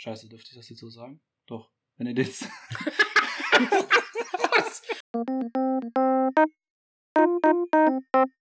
Scheiße, dürfte ich das jetzt so sagen? Doch. Wenn ihr jetzt.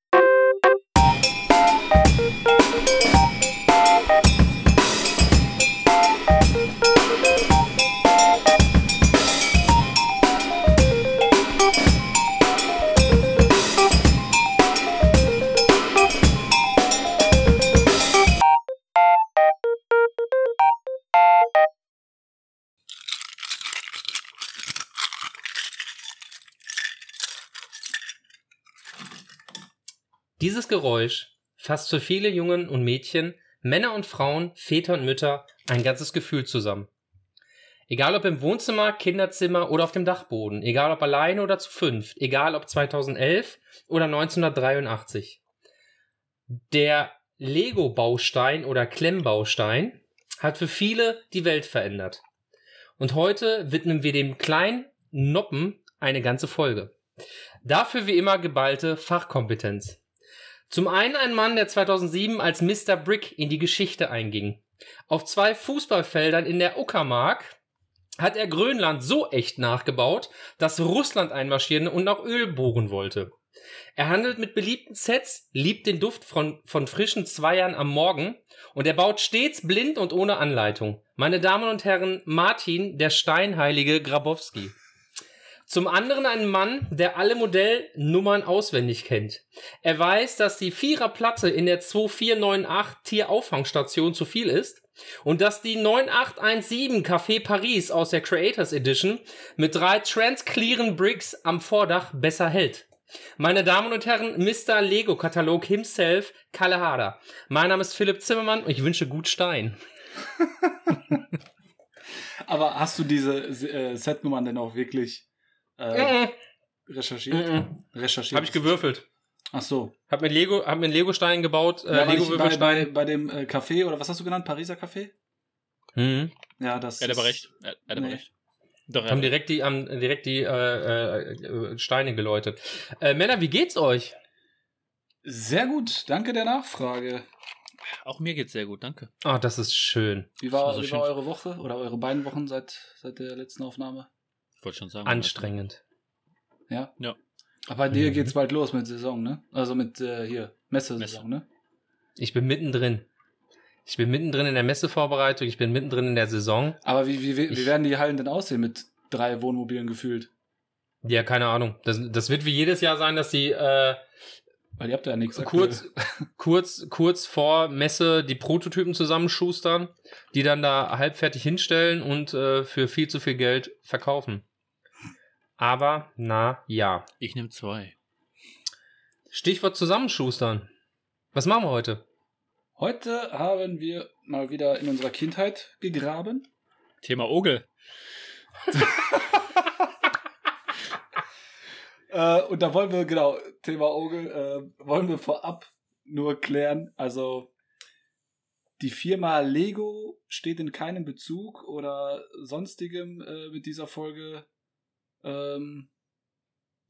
Dieses Geräusch fasst für viele Jungen und Mädchen, Männer und Frauen, Väter und Mütter ein ganzes Gefühl zusammen. Egal ob im Wohnzimmer, Kinderzimmer oder auf dem Dachboden, egal ob alleine oder zu fünft, egal ob 2011 oder 1983. Der Lego-Baustein oder Klemmbaustein hat für viele die Welt verändert. Und heute widmen wir dem kleinen Noppen eine ganze Folge. Dafür wie immer geballte Fachkompetenz. Zum einen ein Mann, der 2007 als Mr. Brick in die Geschichte einging. Auf zwei Fußballfeldern in der Uckermark hat er Grönland so echt nachgebaut, dass Russland einmarschieren und auch Öl bohren wollte. Er handelt mit beliebten Sets, liebt den Duft von, von frischen Zweiern am Morgen und er baut stets blind und ohne Anleitung. Meine Damen und Herren, Martin, der steinheilige Grabowski. Zum anderen ein Mann, der alle Modellnummern auswendig kennt. Er weiß, dass die Viererplatte in der 2498 Tierauffangstation zu viel ist und dass die 9817 Café Paris aus der Creators Edition mit drei Transclearen Bricks am Vordach besser hält. Meine Damen und Herren, Mr. Lego Katalog himself, Kalle Hader. Mein Name ist Philipp Zimmermann und ich wünsche gut Stein. Aber hast du diese äh, Setnummern denn auch wirklich äh, mm recherchiert? Mm Recherchiert. Habe ich gewürfelt. Ach so. Hab mir Lego, hab mir einen Lego-Stein gebaut, äh, Ja, ich bei, Lego-Würfelstein. bei, bei dem äh, Café, oder was hast du genannt? Pariser Café? Mhm. Ja, das Er hat aber ist- recht. Er, er hat aber Nee. recht. Doch, Haben direkt die, haben direkt die äh, äh, Steine geläutet. Äh, Männer, wie geht's euch? Sehr gut, danke der Nachfrage. Auch mir geht's sehr gut, danke. Ah, das ist schön. Wie war, war so wie schön. war eure Woche oder eure beiden Wochen seit, seit der letzten Aufnahme? Wollte schon sagen. Anstrengend. Ja? Ja. Aber bei dir Mhm. geht's bald los mit Saison, ne? Also mit äh, hier, Messesaison, ne? Ich bin mittendrin. Ich bin mittendrin in der Messevorbereitung, ich bin mittendrin in der Saison. Aber wie, wie, wie, werden die Hallen denn aussehen mit drei Wohnmobilen gefühlt? Ja, keine Ahnung. Das, das wird wie jedes Jahr sein, dass die äh, Weil ihr habt ja nichts kurz, kurz, kurz vor Messe die Prototypen zusammenschustern, die dann da halbfertig hinstellen und äh, für viel zu viel Geld verkaufen. Aber, na ja. Ich nehme zwei. Stichwort zusammenschustern. Was machen wir heute? Heute haben wir mal wieder in unserer Kindheit gegraben. Thema Ogel. Äh, und da wollen wir, genau, Thema Ogel, äh, wollen wir vorab nur klären. Also, die Firma Lego steht in keinem Bezug oder sonstigem äh, mit dieser Folge. Ähm,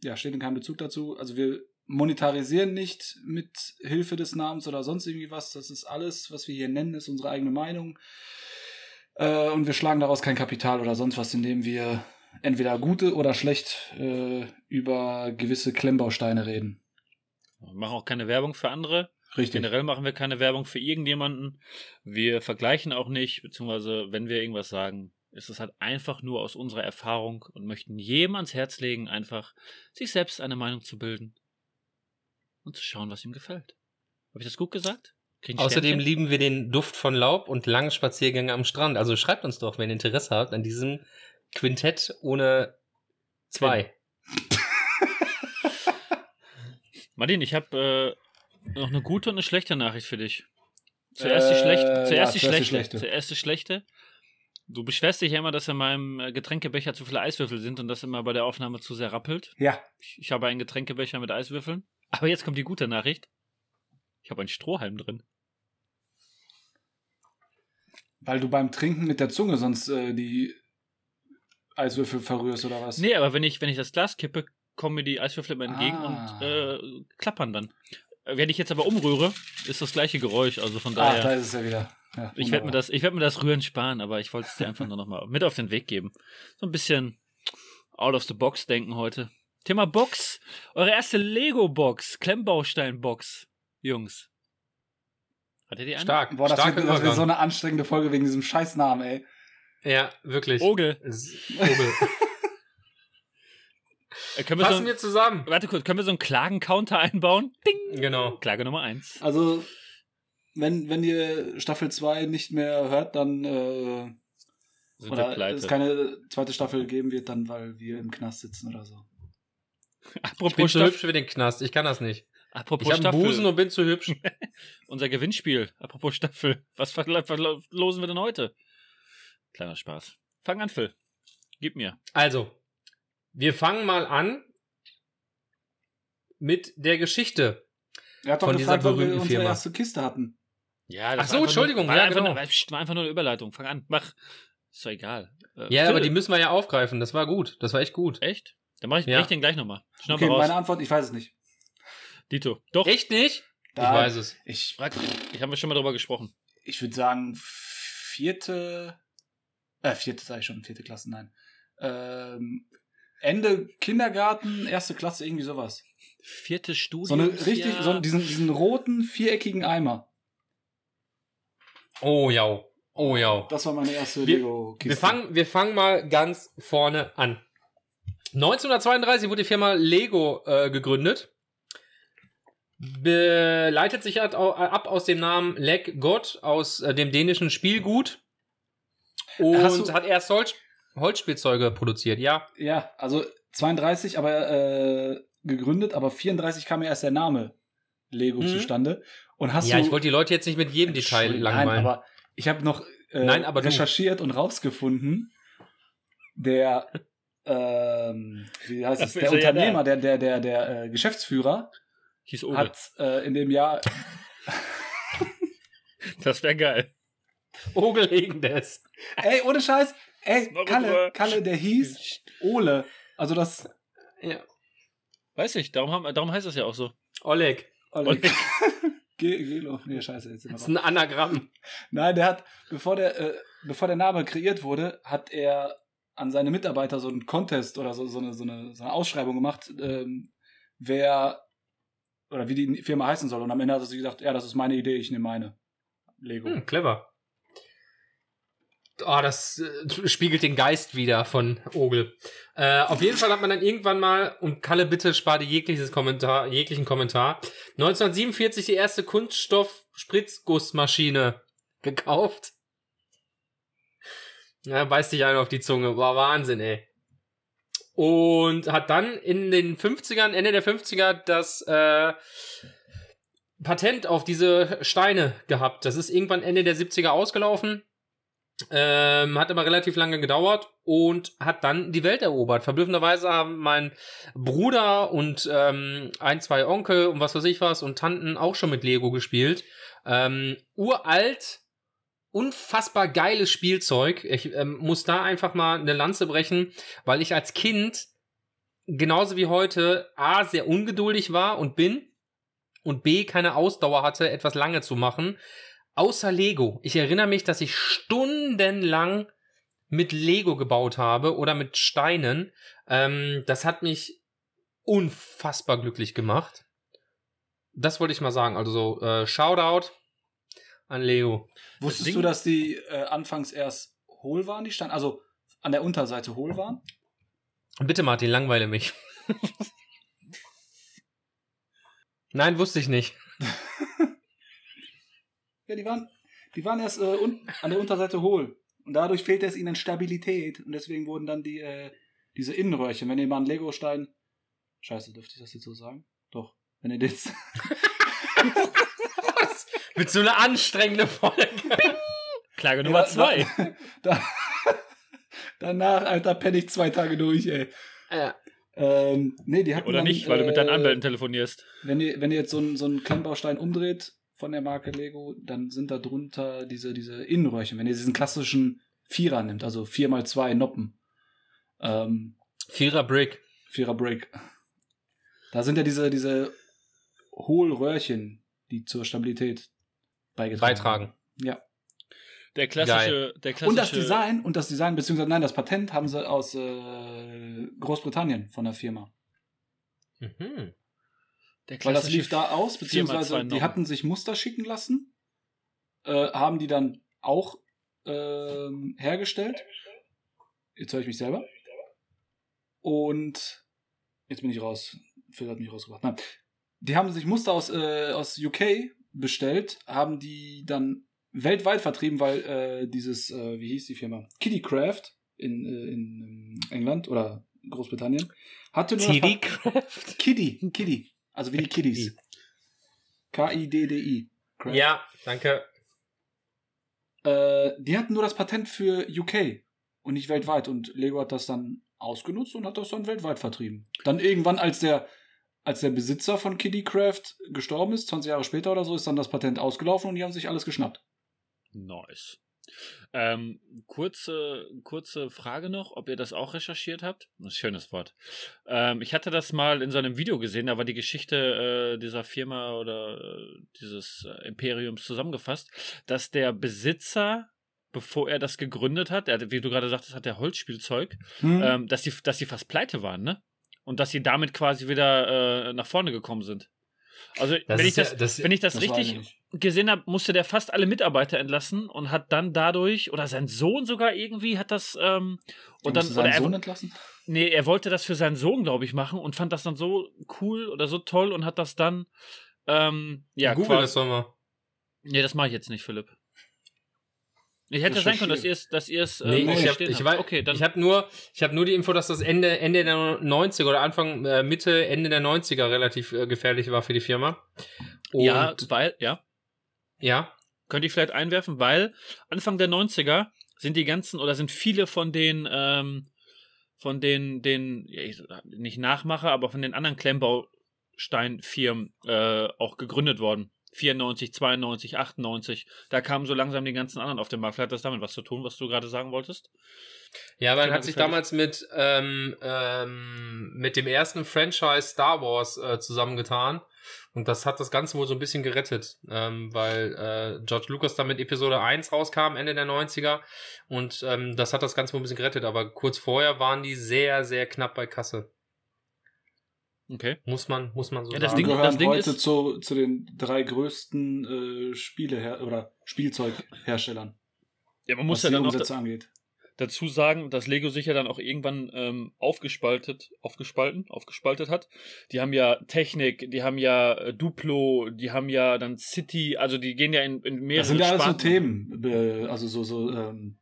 ja, steht in keinem Bezug dazu. Also, wir monetarisieren nicht mit Hilfe des Namens oder sonst irgendwie was. Das ist alles, was wir hier nennen, ist unsere eigene Meinung. Äh, und wir schlagen daraus kein Kapital oder sonst was, indem wir entweder gute oder schlecht äh, über gewisse Klemmbausteine reden. Wir machen auch keine Werbung für andere. Richtig. Generell machen wir keine Werbung für irgendjemanden. Wir vergleichen auch nicht, beziehungsweise wenn wir irgendwas sagen, ist es halt einfach nur aus unserer Erfahrung und möchten jedem ans Herz legen, einfach sich selbst eine Meinung zu bilden und zu schauen, was ihm gefällt. Habe ich das gut gesagt? Außerdem lieben wir den Duft von Laub und lange Spaziergänge am Strand. Also schreibt uns doch, wenn ihr Interesse habt, an diesem Quintett ohne zwei. Martin, ich habe äh, noch eine gute und eine schlechte Nachricht für dich. Zuerst die Äh, schlechte. ja, Zuerst die zuerst die schlechte. schlechte. Zuerst die schlechte. Du beschwerst dich ja immer, dass in meinem äh, Getränkebecher zu viele Eiswürfel sind und das immer bei der Aufnahme zu sehr rappelt. Ja. Ich, ich habe einen Getränkebecher mit Eiswürfeln. Aber jetzt kommt die gute Nachricht. Ich habe einen Strohhalm drin. Weil du beim Trinken mit der Zunge sonst äh, die Eiswürfel verrührst oder was? Nee, aber wenn ich, wenn ich das Glas kippe, kommen mir die Eiswürfel immer entgegen Ah. und äh, klappern dann. Äh, Wenn ich jetzt aber umrühre, ist das gleiche Geräusch. Also von Ah, daher. da ist es ja wieder. Ja, Ich werde mir, das- ich werd mir das Rühren sparen, aber ich wollte es dir einfach nur noch mal mit auf den Weg geben. So ein bisschen out of the box denken heute. Thema Box. Eure erste Lego-Box, Klemmbaustein-Box, Jungs. Hattet ihr eine? Stark. Boah, das Starker wird, das wird so eine anstrengende Folge wegen diesem Scheißnamen, ey. Ja, wirklich. Ogel. Ogel. Äh, können wir so ein, wir zusammen. warte kurz, können wir so einen Klagen-Counter einbauen? Ding! Genau. Klage Nummer eins. Also, wenn, wenn ihr Staffel 2 nicht mehr hört, dann äh, Sind wir oder es keine zweite Staffel geben wird, dann weil wir im Knast sitzen oder so. Ich bin Apropos, zu Staff hübsch für den Knast. Ich kann das nicht. apropos Ich habe Staffel. Busen und bin zu hübsch. Unser Gewinnspiel. Apropos Staffel. Was verlosen wir denn heute? Kleiner Spaß. Fang an, Phil. Gib mir. Also, wir fangen mal an mit der Geschichte. Er hat doch Von dieser gefragt, wir berühmten unsere Firma. erste Kiste hatten. Ja, Ach das so, war einfach Entschuldigung, Nur, war, ja, einfach genau. nur, war einfach nur eine Überleitung. Fang an. Mach. Ist doch egal. Äh, Ja, Phil. aber die müssen wir ja aufgreifen. Das war gut. Das war echt gut. Echt? Dann mach ich, Ja. brech den gleich nochmal. Okay, raus. meine Antwort, ich weiß es nicht. Dito. Doch. Echt nicht? Da- ich weiß es. Ich, Frag, ich habe schon mal drüber gesprochen. ich würde sagen, vierte, äh, vierte sage ich schon, vierte Klasse, nein. Ähm, Ende Kindergarten, erste Klasse, irgendwie sowas. Vierte Studie. So eine richtig, so diesen, diesen roten, viereckigen Eimer. Oh ja. Oh ja. Das war meine erste Wir- Lego-Kiste. Wir fangen, wir fangen mal ganz vorne an. 1932 wurde die Firma Lego äh, gegründet. Be leitet sich au- ab aus dem Namen Leg God aus äh, dem dänischen Spielgut. Und du- hat erst Holz Holzspielzeuge produziert, ja. Ja, also 32, aber äh, gegründet, aber 34 kam ja erst der Name Lego Mhm. zustande. Und hast ja, du, ich wollte die Leute jetzt nicht mit jedem Detail langweilen. Nein, aber ich habe noch äh, Nein, aber du. recherchiert und rausgefunden, der, ähm, wie heißt es, Dafür der ist er ja Unternehmer, der, der, der, der äh, Geschäftsführer Hieß Oge. hat äh, in dem Jahr, Das wäre geil. Ogel ey, ohne Scheiß, ey, Kalle? Kalle, der hieß Ole. Also das, Ja. Weiß ich, darum, haben, darum heißt das ja auch so. Oleg. Ole. Oleg. Ge- Gelo, nee, scheiße, jetzt sind wir Das ist ein Anagramm. Nein, der hat, bevor der, äh, bevor der Name kreiert wurde, hat er an seine Mitarbeiter so einen Contest oder so, so, eine, so, eine, so eine Ausschreibung gemacht, ähm, wer oder wie die Firma heißen soll. Und am Ende hat er sich gesagt, ja, das ist meine Idee, ich nehme meine. Lego. Hm, clever. Oh, das äh, spiegelt den Geist wieder von Ogel. Äh, auf jeden Fall hat man dann irgendwann mal, und Kalle, bitte spar dir jegliches Kommentar, jeglichen Kommentar, 1947 die erste Kunststoff-Spritzgussmaschine gekauft. Ja, beißt dich einer auf die Zunge. War Wahnsinn, ey. Und hat dann in den 50ern, Ende der 50er, das äh, Patent auf diese Steine gehabt. Das ist irgendwann Ende der 70er ausgelaufen. Ähm, hat aber relativ lange gedauert und hat dann die Welt erobert. Verblüffenderweise haben mein Bruder und ähm, ein, zwei Onkel und was weiß ich was und Tanten auch schon mit Lego gespielt. Ähm, uralt, unfassbar geiles Spielzeug. Ich ähm, muss da einfach mal eine Lanze brechen, weil ich als Kind genauso wie heute A, sehr ungeduldig war und bin und B, keine Ausdauer hatte, etwas lange zu machen. Außer Lego. Ich erinnere mich, dass ich stundenlang mit Lego gebaut habe oder mit Steinen. Ähm, das hat mich unfassbar glücklich gemacht. Das wollte ich mal sagen. Also so, äh, Shoutout an Lego. Wusstest Ding- du, dass die äh, anfangs erst hohl waren, die Steine? Also an der Unterseite hohl waren? Bitte, Martin, langweile mich. Nein, wusste ich nicht. Ja, die waren, die waren erst äh, un an der Unterseite hohl. Und dadurch fehlte es ihnen Stabilität. Und deswegen wurden dann die, äh, diese Innenröhrchen, wenn ihr mal einen Lego-Stein. Scheiße, dürfte ich das jetzt so sagen? Doch. Wenn ihr jetzt. Mit so einer anstrengende Folge. Klage Nummer Ja, zwei. Da, danach, Alter, penne ich zwei Tage durch, ey. Ja. Ähm, nee, die hatten Oder dann, nicht, weil du mit deinen äh, Anwälten telefonierst. Wenn ihr, wenn ihr jetzt so einen, so einen Klemmbaustein umdreht von der Marke Lego, dann sind da drunter diese, diese Innenröhrchen. Wenn ihr diesen klassischen Vierer nimmt, also 4x2 Noppen. Ähm, Vierer Brick. Vierer Break. Da sind ja diese, diese Hohlröhrchen, die zur Stabilität beigetragen Beitragen. haben. Ja. Der klassische, der klassische. Und das Design, und das Design, beziehungsweise nein, das Patent haben sie aus äh, Großbritannien von der Firma. Mhm. Weil das lief da aus, beziehungsweise die hatten sich Muster schicken lassen, äh, haben die dann auch ähm, hergestellt. Jetzt höre ich mich selber. Und jetzt bin ich raus. Phil hat mich rausgebracht. Nein. Die haben sich Muster aus, äh, aus UK bestellt, haben die dann weltweit vertrieben, weil äh, dieses, äh, wie hieß die Firma? Kittycraft in, äh, in ähm, England oder Großbritannien hatte nur das TV Pa- Craft. Kiddy, Kiddy. Also wie die Kiddies. K-I-D-D-I. Ja, danke. Äh, die hatten nur das Patent für UK und nicht weltweit. Und Lego hat das dann ausgenutzt und hat das dann weltweit vertrieben. Dann irgendwann, als der, als der Besitzer von Kiddycraft gestorben ist, 20 Jahre später oder so, ist dann das Patent ausgelaufen und die haben sich alles geschnappt. Nice. Ähm, kurze, kurze Frage noch, ob ihr das auch recherchiert habt. Ein schönes Wort. Ähm, ich hatte das mal in so einem Video gesehen, da war die Geschichte äh, dieser Firma oder äh, dieses äh, Imperiums zusammengefasst, dass der Besitzer, bevor er das gegründet hat, er, wie du gerade sagtest, hat der Holzspielzeug, Hm? ähm, dass, die, dass die fast pleite waren, ne? Und dass sie damit quasi wieder äh, nach vorne gekommen sind. Also, Das wenn ich ist ja- das, das- wenn ich das, Das richtig gesehen habe, musste der fast alle Mitarbeiter entlassen und hat dann dadurch, oder sein Sohn sogar irgendwie, hat das, ähm, und dann, seinen er, Sohn entlassen? nee, er wollte das für seinen Sohn, glaube ich, machen und fand das dann so cool oder so toll und hat das dann, ähm, ja, Google quasi- das doch mal. Nee, das mache ich jetzt nicht, Philipp. Ich hätte sein können, dass ihr es, dass ihr es, Nee, nee, ich habe stehen ich weiß, okay, dann, ich hab nur, ich hab nur die Info, dass das Ende, Ende der 90er oder Anfang, äh, Mitte, Ende der 90er relativ äh, gefährlich war für die Firma. Und, ja, weil, ja, ja, könnte ich vielleicht einwerfen, weil Anfang der 90er sind die ganzen oder sind viele von den ähm, von den den ja, ich, nicht Nachmacher, aber von den anderen Klemmbausteinfirmen äh, auch gegründet worden. 94, 92, 98. Da kamen so langsam die ganzen anderen auf den Markt. Vielleicht hat das damit was zu tun, was du gerade sagen wolltest? Ja, man hat sich damals mit, ähm, ähm, mit dem ersten Franchise Star Wars äh, zusammengetan. Und das hat das Ganze wohl so ein bisschen gerettet, ähm, weil äh, George Lucas dann mit Episode 1 rauskam, Ende der 90er. Und ähm, das hat das Ganze wohl ein bisschen gerettet. Aber kurz vorher waren die sehr, sehr knapp bei Kasse. Okay. Muss man, muss man so Ja, das sagen. Ding- gehören das Ding heute ist- zu, zu den drei größten äh, Spiele oder Spielzeugherstellern, Ja, man was muss ja dann noch Umsätze angeht. dazu sagen, dass Lego sich ja dann auch irgendwann ähm, aufgespaltet, aufgespalten, aufgespaltet hat. Die haben ja Technik, die haben ja äh, Duplo, die haben ja dann City, also die gehen ja in, in mehrere Das sind ja alles so. Themen, äh, also so, so ähm,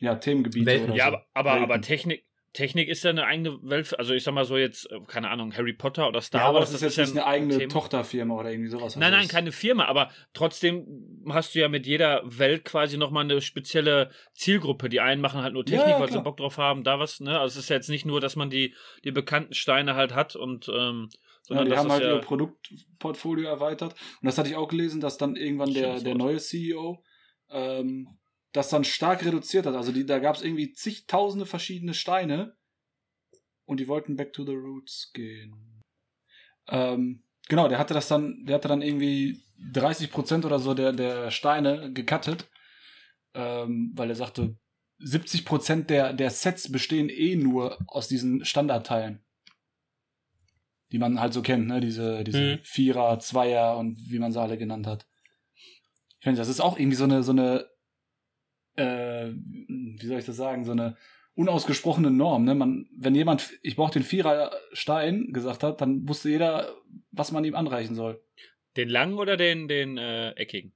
ja, Themengebiete Welten. oder Ja, so. aber, aber, aber Technik, Technik ist ja eine eigene Welt, also ich sag mal so jetzt, äh, keine Ahnung, Harry Potter oder Star ja, aber Wars. das ist jetzt nicht ja eine eigene Thema. Tochterfirma oder irgendwie sowas. Nein, Also nein, das- keine Firma, aber trotzdem hast du ja mit jeder Welt quasi nochmal eine spezielle Zielgruppe. Die einen machen halt nur Technik, Ja, ja, weil sie. Bock drauf haben, da was, ne? Also es ist ja jetzt nicht nur, dass man die, die bekannten Steine halt hat und ähm, Ja, sondern die das haben halt ja, ihr Produktportfolio erweitert. Und das hatte ich auch gelesen, dass dann irgendwann der, der neue CEO ähm, das dann stark reduziert hat. Also die, da gab es irgendwie zigtausende verschiedene Steine und die wollten back to the roots gehen. Ähm, genau, der hatte das dann, der hatte dann irgendwie 30% oder so der, der Steine gecuttet, ähm, weil er sagte, 70% der, der Sets bestehen eh nur aus diesen Standardteilen die man halt so kennt, ne? Diese, diese Mhm. Vierer, Zweier und wie man sie alle genannt hat. Ich finde, das ist auch irgendwie so eine, so eine, äh, wie soll ich das sagen, so eine unausgesprochene Norm, ne? Man, wenn jemand, ich brauche den Vierer Stein gesagt hat, dann wusste jeder, was man ihm anreichen soll. den langen oder den, den äh, eckigen?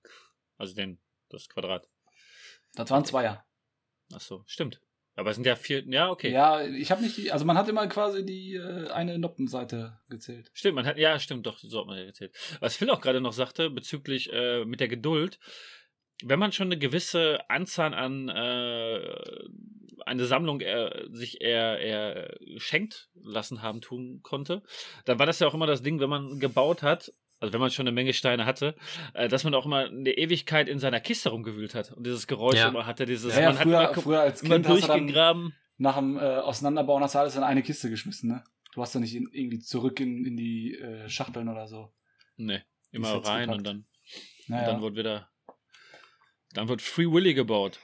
Also den, das Quadrat. Das waren Zweier. Ach so, stimmt. Aber es sind ja vier, ja, okay. Ja, ich habe nicht die, also man hat immer quasi die äh, eine Noppenseite gezählt. Stimmt, man hat, ja, stimmt, doch, so hat man ja erzählt. Was Phil auch gerade noch sagte, bezüglich äh, mit der Geduld, wenn man schon eine gewisse Anzahl an äh, eine Sammlung äh, sich eher, eher schenkt lassen haben tun konnte, dann war das ja auch immer das Ding, wenn man gebaut hat, also wenn man schon eine Menge Steine hatte, äh, dass man auch immer eine Ewigkeit in seiner Kiste rumgewühlt hat und dieses Geräusch Ja. immer hatte, dieses, Ja, ja, man früher, hat immer, früher als Kind durchgegraben. nach dem äh, Auseinanderbauen hast du alles in eine Kiste geschmissen, ne? Du hast ja nicht in, irgendwie zurück in, in die äh, Schachteln oder so. Nee, immer rein gepackt. und dann, Naja. und dann wurde wieder Dann wird Free Willy gebaut.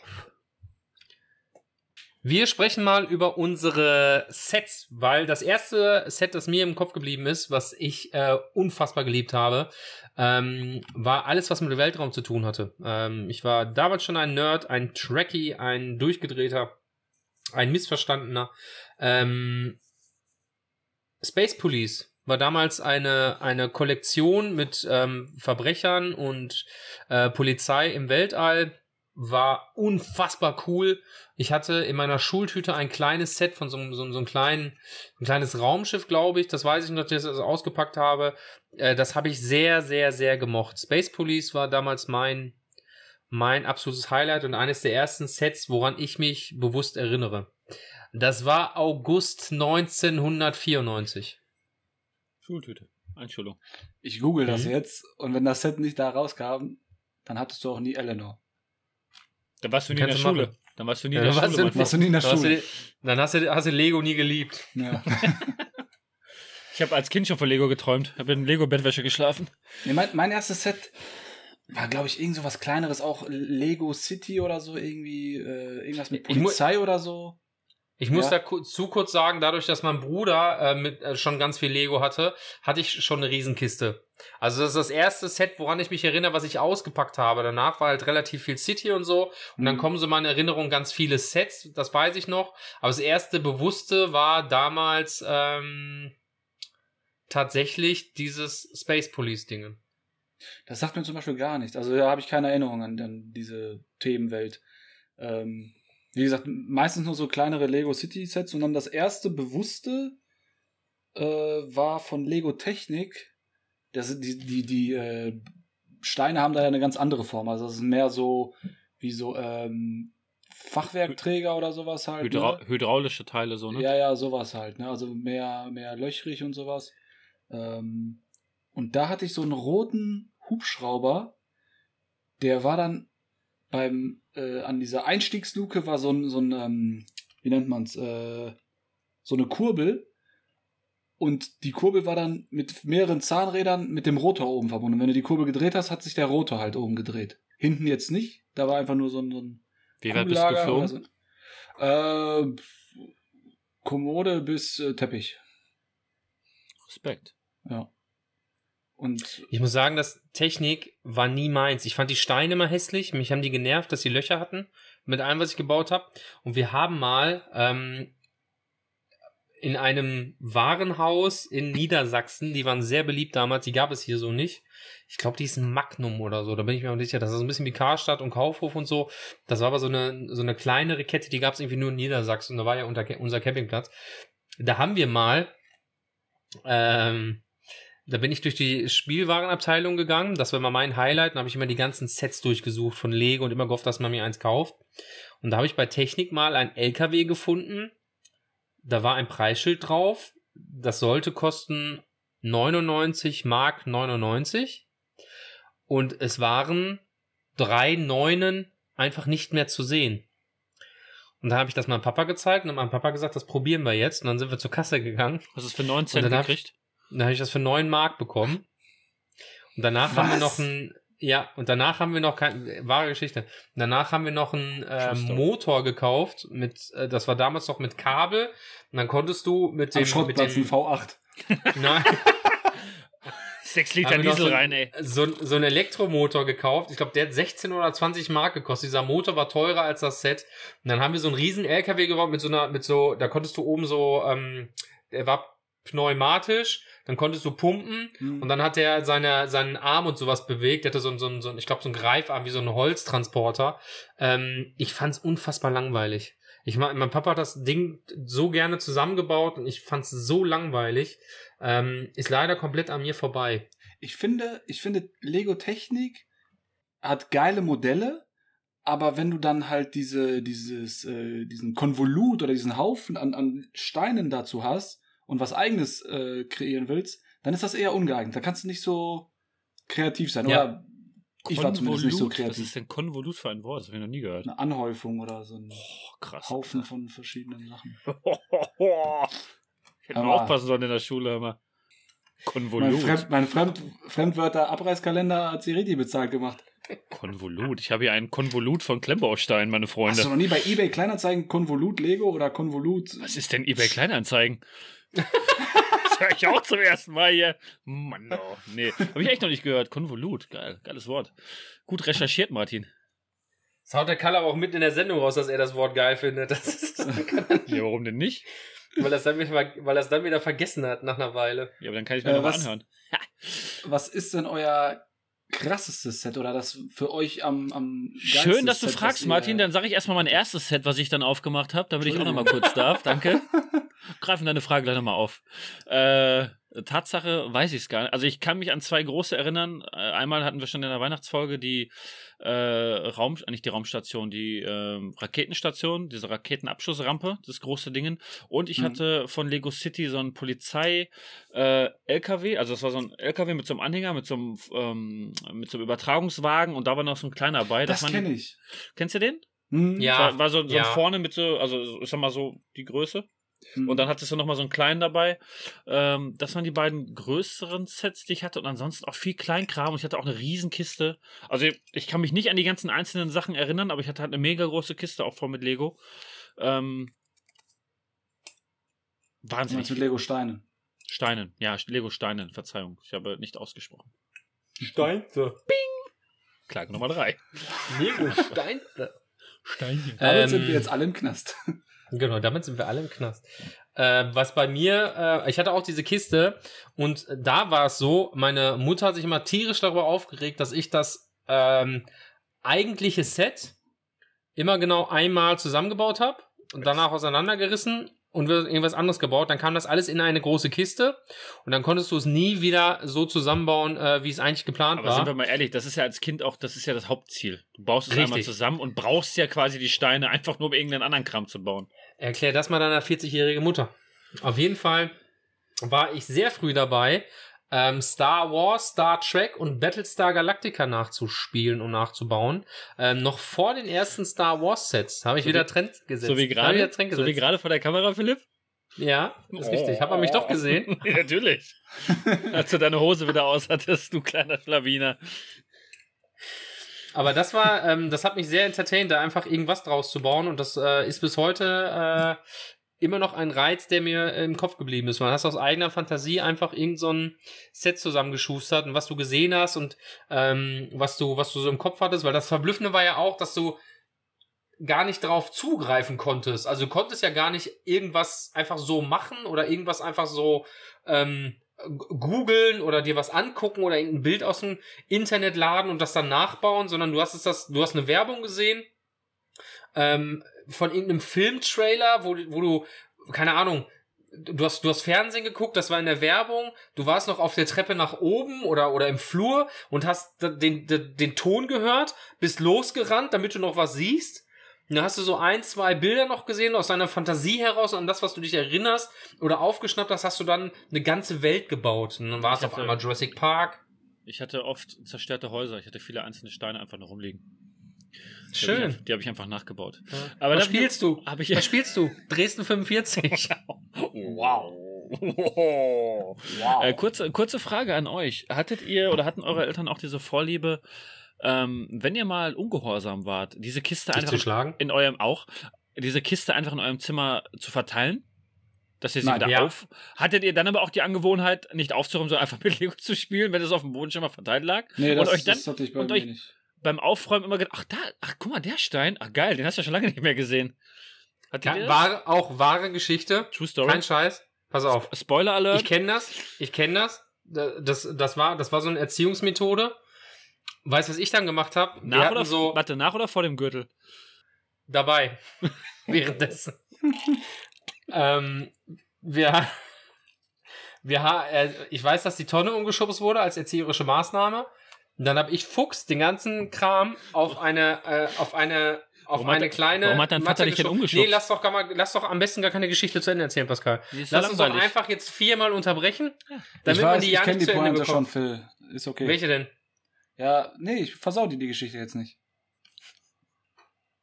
Wir sprechen mal über unsere Sets, weil das erste Set, das mir im Kopf geblieben ist, was ich äh, unfassbar geliebt habe, ähm, war alles, was mit dem Weltraum zu tun hatte. Ähm, ich war damals schon ein Nerd, ein Trekkie, ein durchgedrehter, ein missverstandener. Ähm, Space Police war damals eine, eine Kollektion mit ähm, Verbrechern und äh, Polizei im Weltall war unfassbar cool. Ich hatte in meiner Schultüte ein kleines Set von so, so, so einem kleinen, ein kleines Raumschiff, glaube ich. Das weiß ich noch, dass ich das ausgepackt habe. Äh, das habe ich sehr, sehr, sehr gemocht. Space Police war damals mein, mein absolutes Highlight und eines der ersten Sets, woran ich mich bewusst erinnere. Das war August 1994. Schultüte. Entschuldigung. Ich google das Mhm. jetzt und wenn das Set nicht da rauskam, dann hattest du auch nie Eleanor. Dann warst du nie in der Schule. machen. Dann warst du nie in der Schule. Mann. Warst du nie in der Dann hast, Schule? du, dann hast du, hast du Lego nie geliebt. Ja. Ich habe als Kind schon von Lego geträumt. Habe in Lego-Bettwäsche geschlafen. nee, mein, mein erstes Set war, glaube ich, irgend so was kleineres, auch Lego City oder so, irgendwie, äh, irgendwas mit Ich Polizei oder so. Ich muss Ja. da zu kurz sagen, dadurch, dass mein Bruder äh, mit, äh, schon ganz viel Lego hatte, hatte ich schon eine Riesenkiste. Also das ist das erste Set, woran ich mich erinnere, was ich ausgepackt habe. Danach war halt relativ viel City und so. Und dann Mhm. kommen so meine Erinnerungen ganz viele Sets, das weiß ich noch. Aber das erste bewusste war damals ähm, tatsächlich dieses Space Police Ding. Das sagt mir zum Beispiel gar nichts. Also da habe ich keine Erinnerung an, an diese Themenwelt. Ähm, wie gesagt, meistens nur so kleinere Lego City Sets und dann das erste bewusste äh, war von Lego Technik. Das, sind die die, die äh, Steine haben da ja eine ganz andere Form. Also das ist mehr so wie so ähm, Fachwerkträger oder sowas halt. Hydra ne? hydraulische Teile so, ne? Ja, ja, sowas halt. Ne? Also mehr, mehr löchrig und sowas. Ähm, und da hatte ich so einen roten Hubschrauber. Der war dann beim, äh, an dieser Einstiegsluke war so ein, so ein ähm, wie nennt man's, äh, so eine Kurbel. Und die Kurbel war dann mit mehreren Zahnrädern mit dem Rotor oben verbunden. Und wenn du die Kurbel gedreht hast, hat sich der Rotor halt oben gedreht. Hinten jetzt nicht. Da war einfach nur so ein, so ein Wie weit bist du geflogen? oder so. Äh, Kommode bis äh, Teppich. Respekt. Ja. Und Ich muss sagen, dass Technik war nie meins. Ich fand die Steine immer hässlich. Mich haben die genervt, dass sie Löcher hatten mit allem, was ich gebaut habe. Und wir haben mal ähm, in einem Warenhaus in Niedersachsen, die waren sehr beliebt damals, die gab es hier so nicht. Ich glaube, die ist ein Magnum oder so, da bin ich mir auch nicht sicher. Das ist so ein bisschen wie Karstadt und Kaufhof und so. Das war aber so eine, so eine kleinere Kette, die gab es irgendwie nur in Niedersachsen. Da war ja unter, unser Campingplatz. Da haben wir mal ähm, da bin ich durch die Spielwarenabteilung gegangen. Das war immer mein Highlight. Dann habe ich immer die ganzen Sets durchgesucht von Lego und immer gehofft, dass man mir eins kauft. Und da habe ich bei Technik mal ein LKW gefunden. Da war ein Preisschild drauf. Das sollte kosten 99 Mark 99. Und es waren drei Neunen einfach nicht mehr zu sehen. Und da habe ich das meinem Papa gezeigt und dann hat mein Papa gesagt, das probieren wir jetzt. Und dann sind wir zur Kasse gegangen. Hast du es für 9 Cent Und dann hab gekriegt? Dann habe ich das für 9 Mark bekommen. Und danach haben wir Was? noch ein, ja, und danach haben wir noch kein, wahre Geschichte. Und danach haben wir noch einen äh. Motor gekauft mit, äh, das war damals noch mit Kabel. Und dann konntest du mit am dem, mit dem, V8. nein, 6 Liter Diesel so, rein, ey. so, so einen Elektromotor gekauft. Ich glaube, der hat 16 oder 20 Mark gekostet. Dieser Motor war teurer als das Set. Und dann haben wir so einen riesen LKW gebaut mit so einer, mit so, da konntest du oben so, ähm, der war pneumatisch, dann konntest du pumpen Hm. und dann hat er seine, seinen Arm und sowas bewegt. Der hatte so, so, so ich glaube, so einen Greifarm wie so ein Holztransporter. Ähm, ich fand's unfassbar langweilig. Ich mein, mein Papa hat das Ding so gerne zusammengebaut und ich fand's so langweilig. Ähm, ist leider komplett an mir vorbei. Ich finde, ich finde, Lego Technik hat geile Modelle, aber wenn du dann halt diese, dieses, äh, diesen Konvolut oder diesen Haufen an, an Steinen dazu hast und was eigenes äh, kreieren willst, dann ist das eher ungeeignet. Da kannst du nicht so kreativ sein. Ja. Oder ich war zumindest nicht so Konvolut. Was ist kreativ. denn Konvolut für ein Wort? Das habe ich noch nie gehört. Eine Anhäufung oder so ein Oh, krass. Haufen von verschiedenen Sachen. ich hätte mal Aber- aufpassen sollen in der Schule immer. Mein, Konvolut. Fremd, mein Fremd, Fremdwörter-Abreißkalender hat sie richtig bezahlt gemacht. Konvolut. Ich habe hier einen Konvolut von Klemmbaustein, meine Freunde. Hast du noch nie bei eBay Kleinanzeigen Konvolut Lego oder Konvolut? Was ist denn eBay Kleinanzeigen? das höre ich auch zum ersten Mal hier. Mann, oh. nee. Habe ich echt noch nicht gehört. Konvolut. Geil. Geiles Wort. Gut recherchiert, Martin. Das haut der Kalle aber auch mitten in der Sendung raus, dass er das Wort geil findet. Das ist, Ja, warum denn nicht? weil er es dann, wieder- weil es dann wieder vergessen hat nach einer Weile. Ja, aber dann kann ich mir Äh, noch was- anhören. Was ist denn euer krassestes Set oder das für euch am, am Schön, dass du Set, fragst, Martin. Dann sage ich erstmal mein erstes Set, was ich dann aufgemacht habe, damit ich auch noch mal kurz darf. Danke. Greifen deine Frage gleich nochmal auf. Äh, Tatsache weiß ich es gar nicht. Also ich kann mich an zwei große erinnern. Äh, einmal hatten wir schon in der Weihnachtsfolge die äh, Raum, äh, nicht die Raumstation, die ähm, Raketenstation, diese Raketenabschussrampe, das große Dingen. Und ich Mhm. hatte von Lego City so einen Polizei äh, LKW, also das war so ein LKW mit so einem Anhänger, mit so einem, ähm, mit so einem Übertragungswagen und da war noch so ein kleiner dabei. Das man- kenne ich. Kennst du den? Hm? Ja. War, war so, so ja. vorne mit so, also ich sag mal so die Größe. Hm. Und dann hattest du nochmal so einen kleinen dabei. Ähm, das waren die beiden größeren Sets, die ich hatte. Und ansonsten auch viel Kleinkram. Und ich hatte auch eine Riesenkiste. Also ich kann mich nicht an die ganzen einzelnen Sachen erinnern, aber ich hatte halt eine mega große Kiste, auch voll mit Lego. Ähm, wahnsinnig. mit Lego Steinen. Steinen. Ja, Lego Steinen. Verzeihung. Ich habe nicht ausgesprochen. Steinze. Klage Nummer drei. Lego Steinze. Steinchen. Damit Ähm, sind wir jetzt alle im Knast. Genau, damit sind wir alle im Knast. Äh, was bei mir, äh, ich hatte auch diese Kiste und da war es so, meine Mutter hat sich immer tierisch darüber aufgeregt, dass ich das ähm, eigentliche Set immer genau einmal zusammengebaut habe und danach auseinandergerissen und wird irgendwas anderes gebaut. Dann kam das alles in eine große Kiste und dann konntest du es nie wieder so zusammenbauen, äh, wie es eigentlich geplant Aber sind wir war. mal ehrlich, das ist ja als Kind auch, das ist ja das Hauptziel. Du baust es Richtig. einmal zusammen und brauchst ja quasi die Steine einfach nur, um irgendeinen anderen Kram zu bauen. Erklär das mal deiner 40-jährigen Mutter. Auf jeden Fall war ich sehr früh dabei, ähm, Star Wars, Star Trek und Battlestar Galactica nachzuspielen und nachzubauen. Ähm, noch vor den ersten Star Wars Sets habe ich So wieder wie- Trend gesetzt. So wie Hab ich gerade wieder Trend so wie gerade vor der Kamera, Philipp? ja, ist richtig. Hat man mich doch gesehen. Ja, Natürlich. Als du deine Hose wieder aus hattest, du kleiner Schlawiner. Aber das war, ähm, das hat mich sehr entertained, da einfach irgendwas draus zu bauen und das äh, ist bis heute äh, immer noch ein Reiz, der mir im Kopf geblieben ist. Man hast aus eigener Fantasie einfach irgend so ein Set zusammengeschustert und was du gesehen hast und ähm, was du, was du so im Kopf hattest, weil das Verblüffende war ja auch, dass du gar nicht drauf zugreifen konntest. Also du konntest ja gar nicht irgendwas einfach so machen oder irgendwas einfach so ähm, googeln oder dir was angucken oder irgendein Bild aus dem Internet laden und das dann nachbauen, sondern du hast es das, du hast eine Werbung gesehen ähm, von irgendeinem Filmtrailer, wo, wo du, keine Ahnung, du hast, du hast Fernsehen geguckt, das war in der Werbung, du warst noch auf der Treppe nach oben oder, oder im Flur und hast den, den, den Ton gehört, bist losgerannt, damit du noch was siehst. Und dann hast du so ein, zwei Bilder noch gesehen aus deiner Fantasie heraus und an das, was du dich erinnerst oder aufgeschnappt hast, hast du dann eine ganze Welt gebaut. Und dann war es auf einmal Jurassic Park. Ich hatte oft zerstörte Häuser. Ich hatte viele einzelne Steine einfach nur rumliegen. Die Schön. ich- Die habe ich einfach nachgebaut. Aber Aber was da- spielst du? Hab ich Was spielst du? Dresden 45. Wow. Äh, kurze, kurze Frage an euch. Hattet ihr oder hatten eure Eltern auch diese Vorliebe, ähm, wenn ihr mal ungehorsam wart, diese Kiste Dich zu einfach schlagen? in eurem auch, diese Kiste einfach in eurem Zimmer zu verteilen? Dass ihr sie Nein, wieder ja. auf. Hattet ihr dann aber auch die Angewohnheit, nicht aufzuräumen, sondern einfach mit Lego zu spielen, wenn es auf dem Boden schon mal verteilt lag? Nee, und das, euch dann das hatte ich bei und mir euch- nicht. Beim Aufräumen immer gedacht, ach da, ach guck mal, der Stein, ach geil, den hast du ja schon lange nicht mehr gesehen. Ihr Ja, wahre, auch wahre Geschichte. True Story. Kein Scheiß. Pass auf. Spoiler Alert. Ich kenne das. Ich kenne das. Das, das, war, das war so eine Erziehungsmethode. Weißt du, was ich dann gemacht habe? Nach oder, so warte, nach oder vor dem Gürtel? dabei. Währenddessen. ähm, wir, wir, äh, ich weiß, dass die Tonne umgeschubst wurde als erzieherische Maßnahme. Und dann habe ich Fuchs den ganzen Kram auf eine, äh, auf eine, auf Warum hat eine der- kleine. warum hat dein Vater Matte dich denn geschoben. umgeschubst? Nee, lass doch, gar mal, lass doch am besten gar keine Geschichte zu Ende erzählen, Pascal. Die Lass uns doch einfach jetzt viermal unterbrechen, Ich damit man weiß, die ich ja kenne nicht die zu Ende Pointe schon, bekommt. Phil. Ist okay. Welche denn? Ja, nee, ich versau dir die Geschichte jetzt nicht.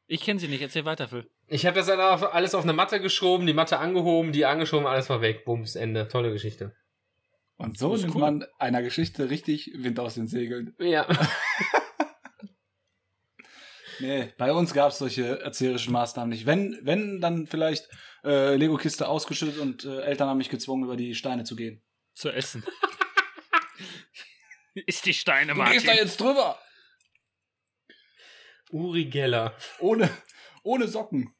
Ich kenne sie nicht, erzähl weiter, Phil. Ich habe das dann auf, alles auf eine Matte geschoben, die Matte angehoben, die angeschoben, alles war weg. Bums, Ende. Tolle Geschichte. Und so nimmt cool. man einer Geschichte richtig Wind aus den Segeln. Ja. Nee, bei uns gab es solche erzieherischen Maßnahmen nicht. Wenn, wenn dann vielleicht äh, Lego-Kiste ausgeschüttet und äh, Eltern haben mich gezwungen, über die Steine zu gehen. Zu essen. Ist die Steine, Du gehst da Martin. jetzt drüber! Uri Geller. Ohne, ohne Socken.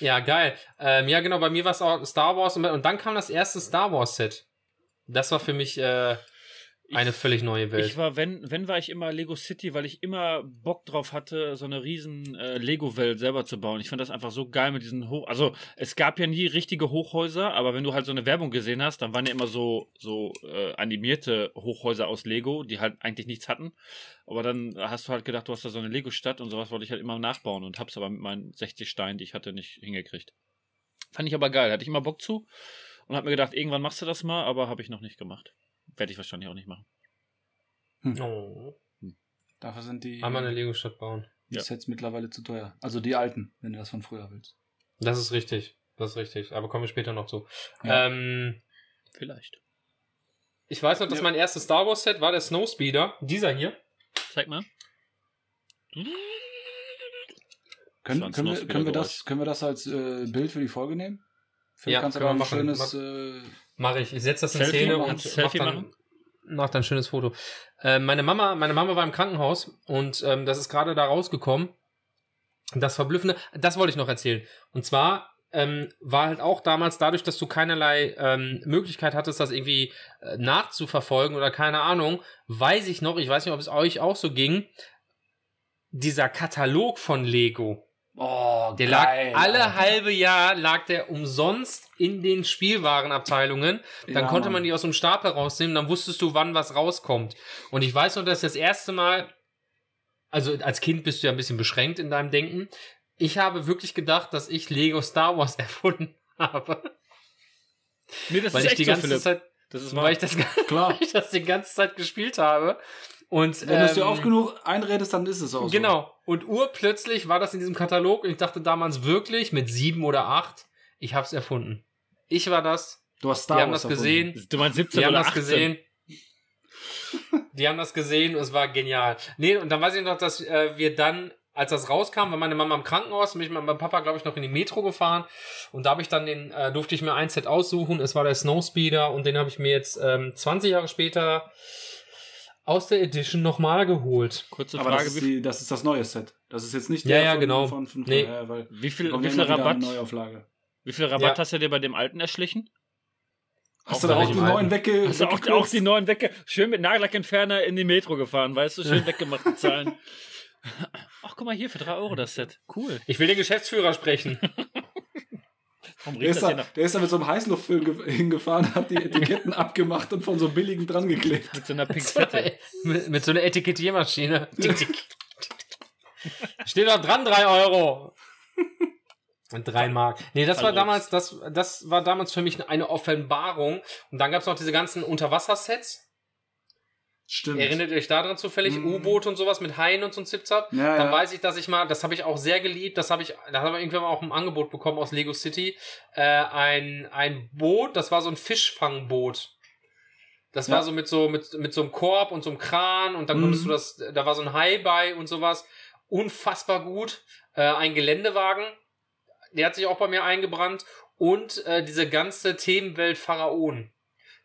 Ja, geil. Ähm, ja, genau, bei mir war es auch Star Wars und, und dann kam das erste Star Wars Set. Das war für mich äh, eine völlig neue Welt. Ich war, wenn, wenn war ich immer Lego City, weil ich immer Bock drauf hatte, so eine riesen äh, Lego-Welt selber zu bauen. Ich fand das einfach so geil mit diesen Hoch... Also, es gab ja nie richtige Hochhäuser, aber wenn du halt so eine Werbung gesehen hast, dann waren ja immer so, so äh, animierte Hochhäuser aus Lego, die halt eigentlich nichts hatten. Aber dann hast du halt gedacht, du hast da so eine Lego-Stadt und sowas wollte ich halt immer nachbauen und hab's aber mit meinen 60 Steinen, die ich hatte, nicht hingekriegt. Fand ich aber geil, hatte ich immer Bock zu und hab mir gedacht, irgendwann machst du das mal, aber habe ich noch nicht gemacht. Werde ich wahrscheinlich auch nicht machen. oh. Dafür sind die, Einmal eine Lego-Stadt bauen. die Ja. Sets mittlerweile zu teuer. Also die alten, wenn du das von früher willst. Das ist richtig. Das ist richtig. Aber kommen wir später noch zu. Ja. Ähm, Vielleicht. ich weiß noch, dass Ja. mein erstes Star Wars Set war der Snowspeeder. Dieser hier. Zeig mal. Können, können, wir, können, wir das, können wir das als äh, Bild für die Folge nehmen? Phil, Ja, kannst wir ein machen. schönes. Äh, Mache ich. Ich setze das in Selfie? Szene und du mach Selfie dann, machen? mach dann ein schönes Foto. Äh, meine Mama, meine Mama war im Krankenhaus und ähm, das ist gerade da rausgekommen. Das Verblüffende, das wollte ich noch erzählen. Und zwar ähm, war halt auch damals dadurch, dass du keinerlei ähm, Möglichkeit hattest, das irgendwie äh, nachzuverfolgen oder keine Ahnung, weiß ich noch, ich weiß nicht, ob es euch auch so ging, dieser Katalog von Lego. Oh, Der geil, lag alle halbe Jahr lag der umsonst in den Spielwarenabteilungen. Dann Ja, konnte man die aus dem Stapel rausnehmen, dann wusstest du, wann was rauskommt. Und ich weiß noch, dass das erste Mal, also als Kind bist du ja ein bisschen beschränkt in deinem Denken. Ich habe wirklich gedacht, dass ich Lego Star Wars erfunden habe. Nee, das weil ist ich echt die so, ganze Philipp. Zeit, Das ist weil wahr. ich das, Klar. weil ich das die ganze Zeit gespielt habe. Und Wenn du es dir ähm, oft genug einredest, dann ist es auch so. Genau. Und urplötzlich war das in diesem Katalog und ich dachte damals wirklich mit sieben oder acht, ich hab's erfunden. Ich war das. Du hast Die Star haben Wars das erfunden. gesehen. Du meinst 17 Die haben das 18? gesehen. Die haben das gesehen und es war genial. Nee, und dann weiß ich noch, dass äh, wir dann, als das rauskam, war meine Mama im Krankenhaus, bin ich mit meinem Papa, glaube ich, noch in die Metro gefahren. Und da habe ich dann den, äh, durfte ich mir ein Set aussuchen. Es war der Snowspeeder und den habe ich mir jetzt ähm, 20 Jahre später aus der Edition nochmal geholt. Kurze Aber Frage, das ist, die, das ist das neue Set. Das ist jetzt nicht Ja, der ja, von, genau. von, von Nee. vorher, weil wie viel, wie ja viel Rabatt, Neuauflage. wie viel Rabatt Ja. hast du dir bei dem alten erschlichen? Hast Auch du da auch die welchem neuen alten? wegge Hast du auch, auch die neuen wegge... Schön mit Nagellackentferner in die Metro gefahren, weißt du? Schön weggemacht die Zahlen. Ach, guck mal hier, für 3 Euro das Set. Cool. Ich will den Geschäftsführer sprechen. Warum Der ist, das da, der ist da mit so einem Heißluftfilm ge- hingefahren, hat die Etiketten abgemacht und von so billigen dran geklebt. Mit so einer Pinzette. mit, mit so einer Etikettiermaschine. Steht doch dran, drei Euro. Und drei Mark. Nee, das war damals, das, das war damals für mich eine Offenbarung. Und dann gab's noch diese ganzen Unterwassersets. Stimmt. Erinnert ihr euch daran zufällig? Mhm. U-Boot und sowas mit Haien und so ein Zipzap? ja, Dann ja. weiß ich, dass ich mal, das habe ich auch sehr geliebt, das habe ich, da haben wir irgendwann mal auch ein Angebot bekommen aus Lego City, äh, ein, ein Boot, das war so ein Fischfangboot. Das Ja. war so mit so, mit, mit so einem Korb und so einem Kran und dann konntest Mhm. du das, da war so ein Hai bei und sowas. Unfassbar gut. Äh, ein Geländewagen, der hat sich auch bei mir eingebrannt und äh, diese ganze Themenwelt Pharaon.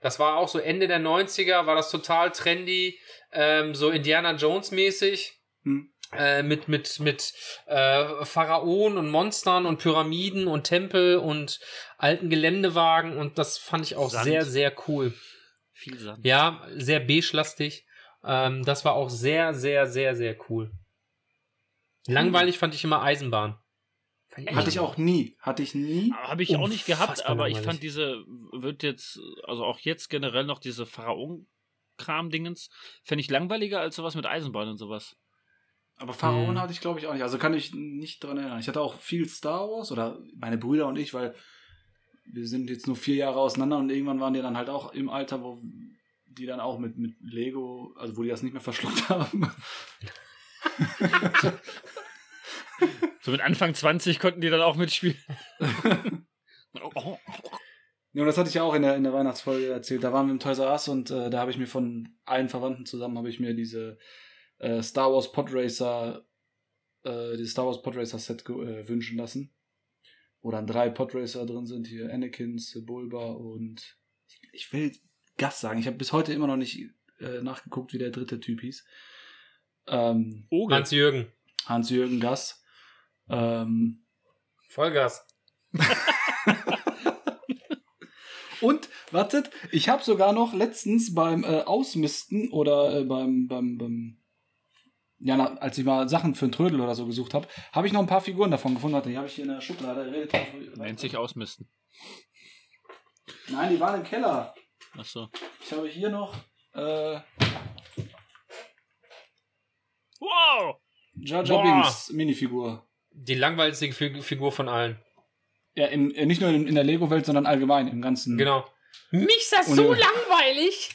Das war auch so Ende der 90er, war das total trendy, ähm, so Indiana Jones mäßig. Hm. Äh, mit mit mit äh, Pharaonen und Monstern und Pyramiden und Tempel und alten Geländewagen und das fand ich auch Sand. sehr sehr cool. Viel Sand. Ja, sehr beige-lastig. Ähm, das war auch sehr sehr sehr sehr cool. Langweilig fand ich immer Eisenbahn. Fand Hatte ich auch nie. Hatte ich nie. Habe ich auch nicht gehabt, aber ich fand diese, wird jetzt, also auch jetzt generell noch diese Pharaon-Kram-Dingens, fände ich langweiliger als sowas mit Eisenbahn und sowas. Aber Pharaon Hm. hatte ich, glaube ich, auch nicht. Also kann ich nicht dran erinnern. Ich hatte auch viel Star Wars oder meine Brüder und ich, weil wir sind jetzt nur vier Jahre auseinander und irgendwann waren die dann halt auch im Alter, wo die dann auch mit, mit Lego, also wo die das nicht mehr verschluckt haben. So mit Anfang 20 konnten die dann auch mitspielen. Ja, und das hatte ich ja auch in der, in der Weihnachtsfolge erzählt. Da waren wir im Toys R Us und äh, da habe ich mir von allen Verwandten zusammen habe ich mir diese äh, Star Wars Podracer, äh, die Star Wars Podracer Set äh, wünschen lassen. Wo dann drei Podracer drin sind, hier Anakin, Bulba und ich will Gas sagen. Ich habe bis heute immer noch nicht äh, nachgeguckt, wie der dritte Typ hieß. Ähm, Hans-Jürgen. Hans-Jürgen Gass. Ähm, Vollgas. Und, wartet, ich habe sogar noch letztens beim äh, Ausmisten oder äh, beim, beim, beim ja, na, als ich mal Sachen für einen Trödel oder so gesucht habe, habe ich noch ein paar Figuren davon gefunden. Warte, die habe ich hier in der Schublade. Redet Nennt sich Ausmisten. Nein, die waren im Keller. Ach so. Ich habe hier noch äh, Wow! Boah. Binks Minifigur. Die langweiligste Fi- Figur von allen. Ja, im, äh, nicht nur in, in der Lego-Welt, sondern allgemein im ganzen. Genau. Mich ist das so langweilig.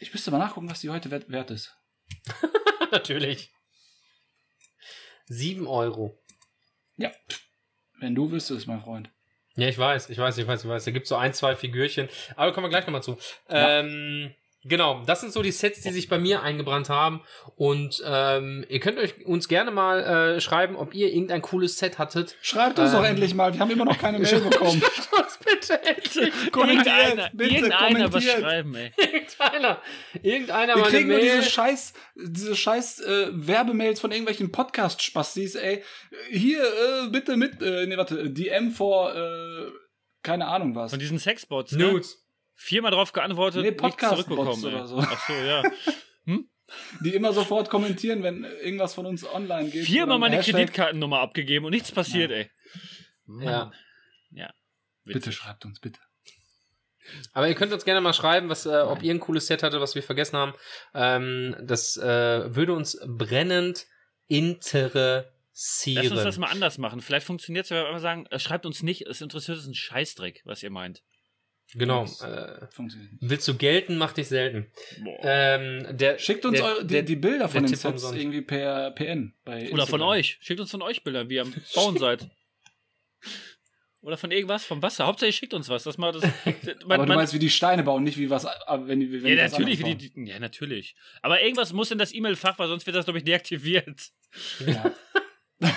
Ich müsste mal nachgucken, was die heute wert, wert ist. Natürlich. 7 Euro. Wenn du wüsstest, mein Freund. Ja, ich weiß, ich weiß, ich weiß, ich weiß. Da gibt es so ein, zwei Figürchen. Aber kommen wir gleich nochmal zu. Ja. Ähm, genau, das sind so die Sets, die sich bei mir eingebrannt haben. Und ähm, ihr könnt euch uns gerne mal äh, schreiben, ob ihr irgendein cooles Set hattet. Schreibt uns Ähm. doch endlich mal. Wir haben immer noch keine Mail bekommen. Uns bitte endlich. Irgendeiner, bitte, irgendeiner was kommentiert. schreiben, ey. Irgendeiner. Irgendeiner Wir mal eine kriegen nur diese scheiß, diese scheiß äh, Werbemails von irgendwelchen Podcast-Spastis, ey. Hier, äh, bitte mit, äh, nee, warte, DM vor, äh, keine Ahnung was. Von diesen Sexbots, ne? Nudes. Viermal drauf geantwortet, Nee, nichts Podcast-Bots zurückbekommen. oder so. Ach so, ja. Die immer sofort kommentieren, wenn irgendwas von uns online geht. Viermal meine Hashtag. Kreditkartennummer abgegeben und nichts passiert, Ja. ey. Mann. Ja. Ja. Bitte schreibt uns, bitte. Aber ihr könnt uns gerne mal schreiben, was, äh, ob ihr ein cooles Set hattet, was wir vergessen haben. Ähm, das äh, würde uns brennend interessieren. Lass uns das mal anders machen. Vielleicht funktioniert es, wenn wir sagen, äh, schreibt uns nicht, es interessiert uns ein Scheißdreck, was ihr meint. Genau. Äh, willst du gelten, mach dich selten. Ähm, der, Schickt uns der, eure, die, die Bilder von den Tipp Sets irgendwie per PN. Bei Oder von euch. Schickt uns von euch Bilder, wie ihr am Bauen seid. Oder von irgendwas, vom Wasser. Hauptsache, ihr schickt uns was. Das mal das, man, Aber du man- meinst, wie die Steine bauen, nicht wie was, aber wenn, wenn die ja, was natürlich. Wie die, die, ja, natürlich. Aber irgendwas muss in das E-Mail-Fach, weil sonst wird das, glaube ich, deaktiviert. Ja.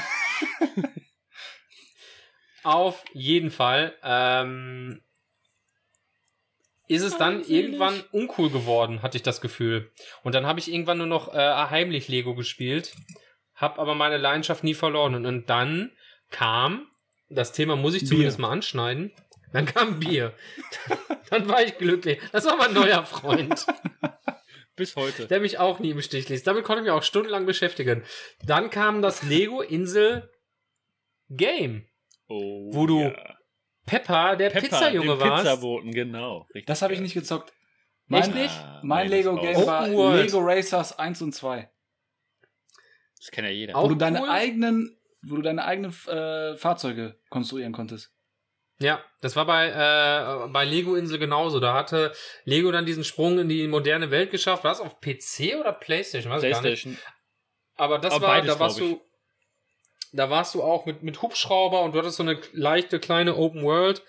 Auf jeden Fall. Ähm, ist es dann Wahnsinnig. irgendwann uncool geworden, hatte ich das Gefühl. Und dann habe ich irgendwann nur noch äh, heimlich Lego gespielt, habe aber meine Leidenschaft nie verloren. Und, und dann kam, das Thema muss ich Bier. zumindest mal anschneiden, dann kam Bier. dann war ich glücklich. Das war mein neuer Freund, Bis heute. der mich auch nie im Stich ließ. Damit konnte ich mich auch stundenlang beschäftigen. Dann kam das Lego Insel Game. Oh, Wo du ja. Peppa, der Pepper, Pizzajunge warst. Pizzaboten, genau. Richtig Das habe ich nicht gezockt. Echt nicht? Ah, Mein nee, das Lego ist Game raus. war World. Lego Racers 1 und 2. Das kennt ja jeder. Auch wo du deine cool. eigenen, wo du deine eigenen äh, Fahrzeuge konstruieren konntest. Ja, das war bei, äh, bei Lego Insel genauso. Da hatte Lego dann diesen Sprung in die moderne Welt geschafft. War das auf PC oder Playstation? Weiß ich gar nicht. Playstation. Aber das Aber war, beides, da warst du, da warst du auch mit, mit Hubschrauber und du hattest so eine leichte kleine Open World.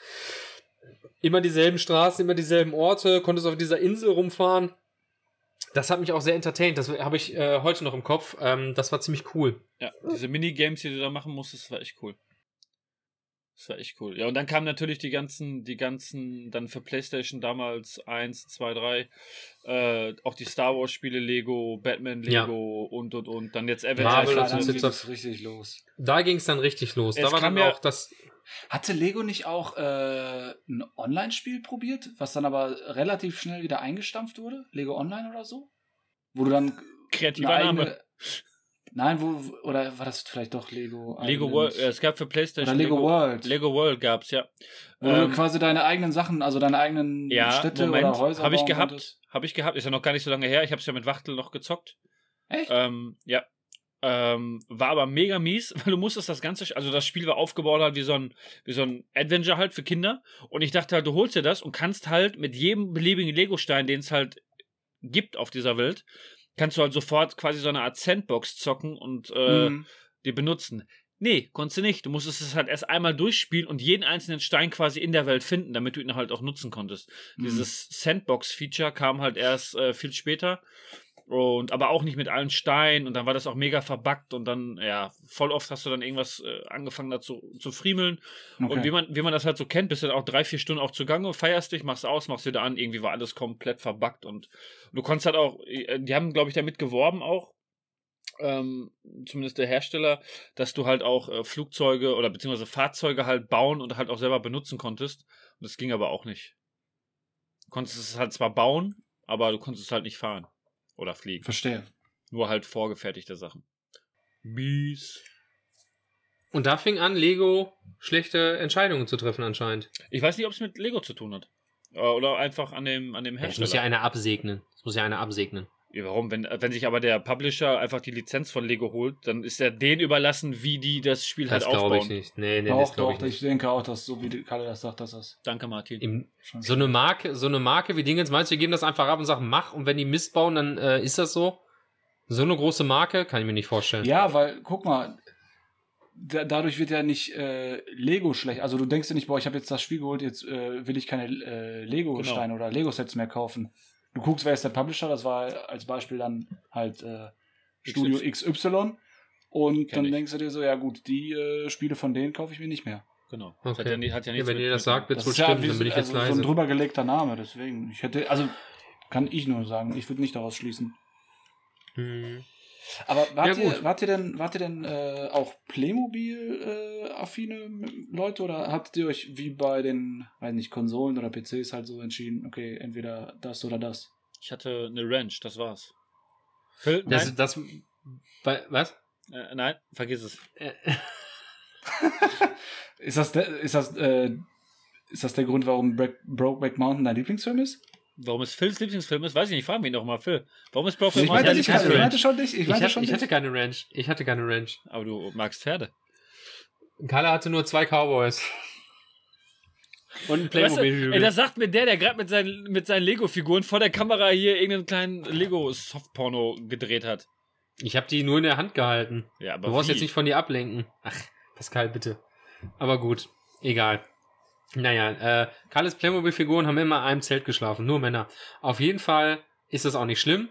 Immer dieselben Straßen, immer dieselben Orte, konntest auf dieser Insel rumfahren. Das hat mich auch sehr entertained. Das habe ich äh, heute noch im Kopf. Ähm, das war ziemlich cool. Ja, diese Minigames, die du da machen musstest, war echt cool. Das war echt cool. Ja, und dann kamen natürlich die ganzen, die ganzen, dann für PlayStation damals 1, 2, 3, äh, auch die Star Wars Spiele, Lego, Batman, Ja. Lego und und und. Dann jetzt Marvel Avengers. dann so ging es richtig los. Da ging es dann richtig los. Es da war dann ja- auch das. Hatte Lego nicht auch äh, ein Online-Spiel probiert, was dann aber relativ schnell wieder eingestampft wurde? Lego Online oder so? Wo du dann Kreativer Name. Nein, wo oder war das vielleicht doch Lego? Lego World, es gab für PlayStation oder Lego, World. Lego World gab's, ja. wo Ähm, du quasi deine eigenen Sachen, also deine eigenen Ja, Städte Moment, oder Häuser habe ich gehabt, habe ich gehabt, ist ja noch gar nicht so lange her, ich habe es ja mit Wachtel noch gezockt. Echt? Ähm, ja. Ähm, war aber mega mies, weil du musstest das Ganze, also das Spiel war aufgebaut halt wie so ein, wie so ein Adventure halt für Kinder. Und ich dachte halt, du holst dir das und kannst halt mit jedem beliebigen Lego-Stein, den es halt gibt auf dieser Welt, kannst du halt sofort quasi so eine Art Sandbox zocken und äh, Mhm. die benutzen. Nee, konntest du nicht. Du musstest es halt erst einmal durchspielen und jeden einzelnen Stein quasi in der Welt finden, damit du ihn halt auch nutzen konntest. Mhm. Dieses Sandbox-Feature kam halt erst äh, viel später. Und aber auch nicht mit allen Steinen und dann war das auch mega verbuggt und dann, ja, voll oft hast du dann irgendwas äh, angefangen dazu zu friemeln. Okay. Und wie man, wie man das halt so kennt, bist du dann auch drei, vier Stunden auch zugange, feierst dich, machst aus, machst wieder an, irgendwie war alles komplett verbuggt und du konntest halt auch, äh, die haben, glaube ich, damit geworben auch, ähm, zumindest der Hersteller, dass du halt auch äh, Flugzeuge oder beziehungsweise Fahrzeuge halt bauen und halt auch selber benutzen konntest. Und das ging aber auch nicht. Du konntest es halt zwar bauen, aber du konntest es halt nicht fahren oder fliegen. Verstehe. Nur halt vorgefertigte Sachen. Mies. Und da fing an, Lego schlechte Entscheidungen zu treffen anscheinend. Ich weiß nicht, ob es mit Lego zu tun hat. Äh, Oder einfach an dem, an dem Es Hersteller. muss ja einer absegnen. Es muss ja einer absegnen. Ja, warum? Wenn, wenn sich aber der Publisher einfach die Lizenz von Lego holt, dann ist er denen überlassen, wie die das Spiel Das halt glaube aufbauen. ich nicht. Nee, nee, doch, das glaube doch, ich ich, nicht. denke auch, dass so wie Kalle das sagt, dass das Danke, Martin. Im, so eine Marke, so eine Marke wie Dingens, meinst du, wir geben das einfach ab und sagen, mach, und wenn die Mist bauen, dann äh, ist das so? So eine große Marke, kann ich mir nicht vorstellen. Ja, weil, guck mal, da, dadurch wird ja nicht äh, Lego schlecht. Also du denkst dir nicht, boah, ich habe jetzt das Spiel geholt, jetzt äh, will ich keine äh, Lego-Steine oder Lego-Sets mehr kaufen. Du guckst, wer ist der Publisher, das war als Beispiel dann halt äh, Studio XY. Und Kenn dann ich. denkst du dir so, ja gut, die äh, Spiele von denen kaufe ich mir nicht mehr. Genau. Okay. Hat ja, nie- hat ja Ja, wenn mit- ihr das sagt, wird Das wohl ja stimmen, wie, dann bin ich jetzt also so ein leise. drüber gelegter Name, deswegen. Ich hätte, also kann ich nur sagen, ich würde nicht daraus schließen. Hm. Aber wart, Ja, ihr, wart ihr denn, wart ihr denn äh, auch Playmobil-affine Leute oder habt ihr euch wie bei den, weiß nicht, Konsolen oder PCs halt so entschieden, okay, entweder das oder das? Ich hatte eine Ranch, das war's. Phil, Das, das, was? äh, nein, vergiss es. Äh, Ist das der, ist das, äh, ist das der Grund, warum Brokeback Mountain dein Lieblingsfilm ist? Warum es Phils Lieblingsfilm ist, weiß ich nicht. Fragen wir ihn doch mal, Phil. Warum ist Brokeback ich Mountain dich, hatte ich keine meinte schon dich. Ich ich, hatte, schon ich hatte keine Ranch. Ich hatte keine Ranch. Aber du magst Pferde. Kalle hatte nur zwei Cowboys. Und ein Weißt du, Playmobil. ey, das sagt mir der, der gerade mit seinen, mit seinen Lego-Figuren vor der Kamera hier irgendeinen kleinen Lego-Softporno gedreht hat. ich habe die nur in der Hand gehalten. Ja, aber Du brauchst wie? jetzt nicht von dir ablenken. Ach, Pascal, bitte. Aber gut, egal. Naja, äh, Karls Playmobil-Figuren haben immer in einem Zelt geschlafen, nur Männer. Auf jeden Fall ist das auch nicht schlimm,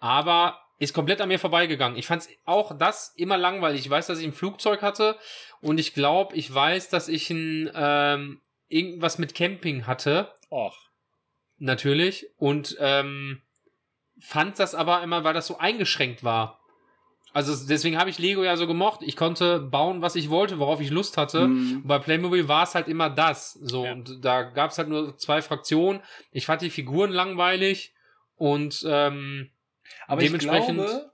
aber ist komplett an mir vorbeigegangen. Ich fand auch das immer langweilig. Ich weiß, dass ich ein Flugzeug hatte und ich glaube, ich weiß, dass ich ein ähm, irgendwas mit Camping hatte Och. natürlich und ähm, fand das aber immer, weil das so eingeschränkt war. Also deswegen habe ich Lego ja so gemocht. Ich konnte bauen, was ich wollte, worauf ich Lust hatte. Mhm. Und bei Playmobil war es halt immer das. So, Ja. und da gab es halt nur zwei Fraktionen. Ich fand die Figuren langweilig und ähm, Aber Dementsprechend- ich glaube,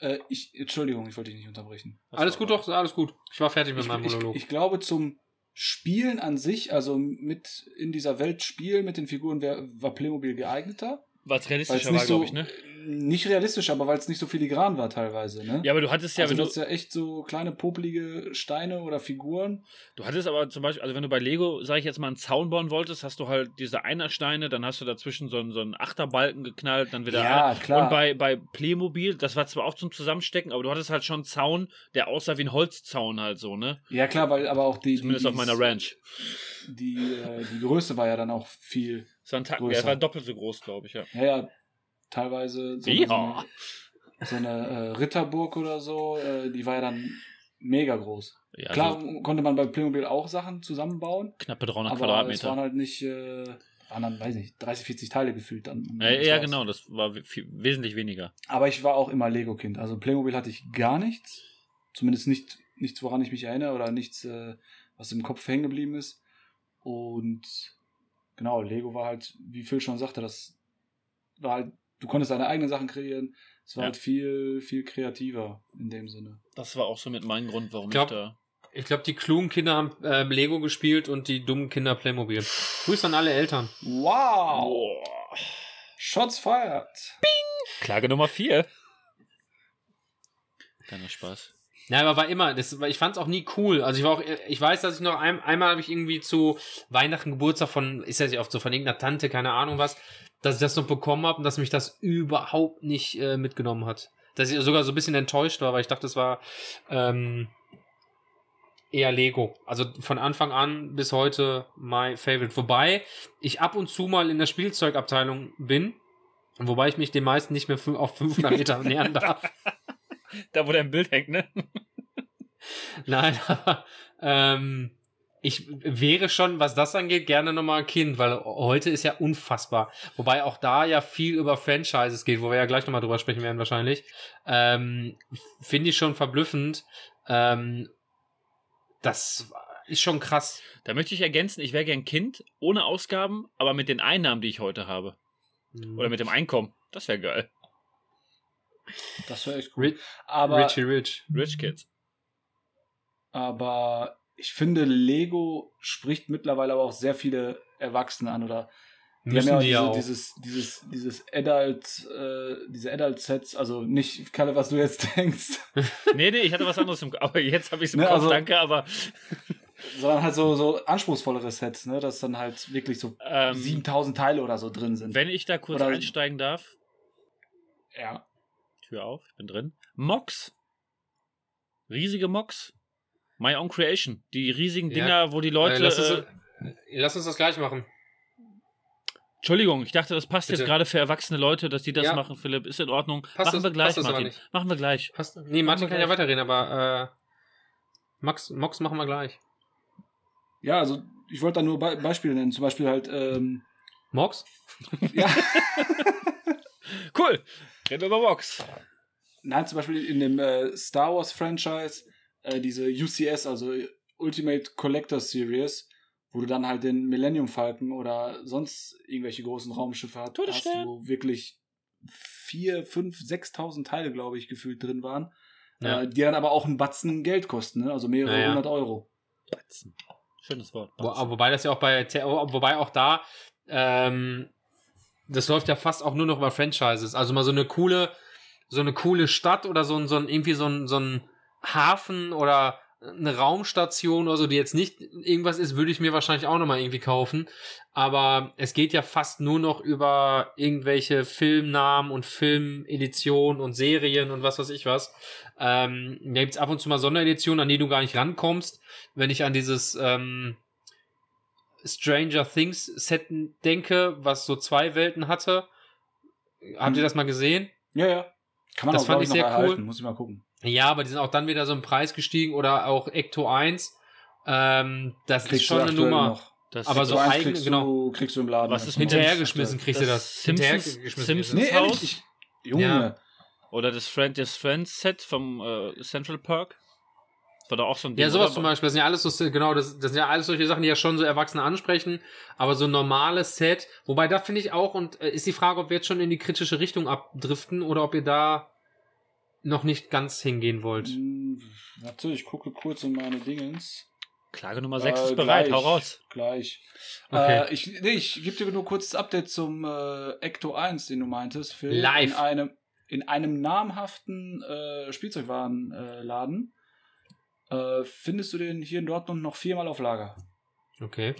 äh, ich, Entschuldigung, ich wollte dich nicht unterbrechen. Das alles gut, aber- doch, alles gut. Ich war fertig mit Ich, meinem ich, Monolog. ich glaube, zum Spielen an sich, also mit in dieser Welt spielen mit den Figuren, wär, war Playmobil geeigneter. Weil es Weil es realistischer war, glaube ich, ne? nicht realistisch, aber weil es nicht so filigran war teilweise, ne? Ja, aber du hattest ja, also wenn du hast ja echt so kleine popelige Steine oder Figuren. du hattest aber zum Beispiel, also wenn du bei Lego, sag ich jetzt mal, einen Zaun bauen wolltest, hast du halt diese Einersteine, dann hast du dazwischen so einen, so einen Achterbalken geknallt, dann wieder Ja, ein- klar. Und bei, bei Playmobil, das war zwar auch zum Zusammenstecken, aber du hattest halt schon einen Zaun, der aussah wie ein Holzzaun halt so, ne? Ja, klar, weil aber auch die. Zumindest die, auf meiner Ranch. Die, äh, die Größe war ja dann auch viel. Das war ein Tacken, Größer. der war doppelt so groß, glaube ich, ja. Ja, ja, teilweise so, Ja. so eine, so eine äh, Ritterburg oder so, äh, die war ja dann mega groß. ja Klar also konnte man bei Playmobil auch Sachen zusammenbauen, knappe 300 aber es Quadratmeter. waren halt nicht, äh, waren dann, weiß nicht, 30, 40 Teile gefühlt dann. Ja, ja genau, das war viel, wesentlich weniger. Aber ich war auch immer Lego-Kind. Also Playmobil hatte ich gar nichts. Zumindest nicht, nichts, woran ich mich erinnere oder nichts, äh, was im Kopf hängen geblieben ist. Und genau, Lego war halt, wie Phil schon sagte, das war halt, du konntest deine eigenen Sachen kreieren. Es war Ja. halt viel, viel kreativer in dem Sinne. Das war auch so mit meinem Grund, warum Glaub- ich da. Ich glaube, die klugen Kinder haben äh, Lego gespielt und die dummen Kinder Playmobil. Grüß an alle Eltern. Wow! Boah. Shots fired! Klage Nummer 4. Keiner Spaß. Ja, aber war immer, das, ich fand es auch nie cool. Also ich war auch, ich weiß, dass ich noch ein, einmal habe ich irgendwie zu Weihnachten, Geburtstag von, ist ja oft so, von irgendeiner Tante, keine Ahnung was, dass ich das noch bekommen habe und dass mich das überhaupt nicht äh, mitgenommen hat. Dass ich sogar so ein bisschen enttäuscht war, weil ich dachte, das war ähm, eher Lego. Also von Anfang an bis heute my favorite. Wobei ich ab und zu mal in der Spielzeugabteilung bin Wobei ich mich den meisten nicht mehr auf 500 Meter nähern darf. Da, wo dein Bild hängt, ne? Nein, aber ähm, ich wäre schon, was das angeht, gerne nochmal ein Kind, weil heute ist ja unfassbar. Wobei auch da ja viel über Franchises geht, wo wir ja gleich nochmal drüber sprechen werden wahrscheinlich. Ähm, Finde ich schon verblüffend. Ähm, das ist schon krass. Da möchte ich ergänzen, ich wäre gern Kind, ohne Ausgaben, aber mit den Einnahmen, die ich heute habe. Oder mit dem Einkommen. Das wäre geil. Das wäre echt cool. Rich, Aber, Richie Rich. Rich Kids. aber ich finde, Lego spricht mittlerweile aber auch sehr viele Erwachsene an oder die Müssen haben die ja ja auch auch. dieses, dieses, dieses, Adult, äh, diese Adult-Sets, also nicht, Kalle, was du jetzt denkst, Nee, nee, ich hatte was anderes im Kopf. Aber jetzt habe ich es im Ne, Kopf, also- danke, aber sondern halt so, so anspruchsvoere Sets, ne, dass dann halt wirklich so ähm, 7000 Teile oder so drin sind. wenn ich da kurz Oder- einsteigen darf, ja. Tür auf, ich bin drin. Mox. Riesige Mox. My Own Creation. Die riesigen Ja. Dinger, wo die Leute. äh, lass, uns, äh, lass uns das gleich machen. Entschuldigung, ich dachte, das passt Bitte. jetzt gerade für erwachsene Leute, dass die das Ja. machen, Philipp. Ist in Ordnung. Passt Machen das- wir gleich, passt das aber Martin. nicht. Machen wir gleich. Passt. Nee, Martin kann ja weiterreden, aber äh, Max, Mox machen wir gleich. Ja, also ich wollte da nur Be Beispiele nennen. Zum Beispiel halt, ähm, Mox? ja, Cool. Wir über Mox. nein, zum Beispiel in dem äh, Star Wars Franchise, äh, diese UCS, also Ultimate Collector Series, wo du dann halt den Millennium Falcon oder sonst irgendwelche großen Raumschiffe hast, Todesstern. wo wirklich vier, fünf, sechstausend Teile, glaube ich, gefühlt drin waren, Ja. äh, die dann aber auch einen Batzen Geld kosten, ne? also mehrere Ja, ja. hundert Euro. Batzen. Schönes Wort. Wo, wobei das ja auch bei, wobei auch da, ähm, das läuft ja fast auch nur noch über Franchises. Also mal so eine coole, so eine coole Stadt oder so ein, so ein irgendwie so ein, so ein Hafen oder eine Raumstation oder so, die jetzt nicht irgendwas ist, würde ich mir wahrscheinlich auch nochmal irgendwie kaufen. Aber es geht ja fast nur noch über irgendwelche Filmnamen und Filmeditionen und Serien und was weiß ich was. Ähm, da gibt's ab und zu mal Sondereditionen, an die du gar nicht rankommst. Wenn ich an dieses ähm, Stranger Things Set denke, was so zwei Welten hatte. Habt Mhm. ihr das mal gesehen? Ja, ja. Kann man Das auch, fand ich sehr noch cool. erhalten. Muss ich mal gucken. Ja, aber die sind auch dann wieder so im Preis gestiegen oder auch Ecto 1. Ähm, das ist schon eine Nummer. Noch. Das aber so eigen- kriegst, genau. du, kriegst du im Laden. Was ist mit Hinterhergeschmissen kriegst du das. Simpsons- kriegst Simpsons- Nee. Haus? ehrlich, ich, Junge. Ja. Oder das Friend, das Friends Set vom äh, Central Park. Das war da auch so ein Ding. Ja, sowas oder? zum Beispiel. Das sind ja alles so, genau, das, das sind ja alles solche Sachen, die ja schon so Erwachsene ansprechen. Aber so ein normales Set, wobei da finde ich auch, und äh, ist die Frage, ob wir jetzt schon in die kritische Richtung abdriften oder ob ihr da noch nicht ganz hingehen wollt. Hm, Warte, ich gucke kurz in meine Dingens. Klage Nummer 6 Äh, ist bereit, gleich, hau raus. Gleich. Okay. Äh, ich nee, ich gebe dir nur kurz das Update zum äh, Ecto 1, den du meintest, Phil. Live. In einem, in einem namhaften äh, Spielzeugwarenladen äh, findest du den hier in Dortmund noch viermal auf Lager. Okay.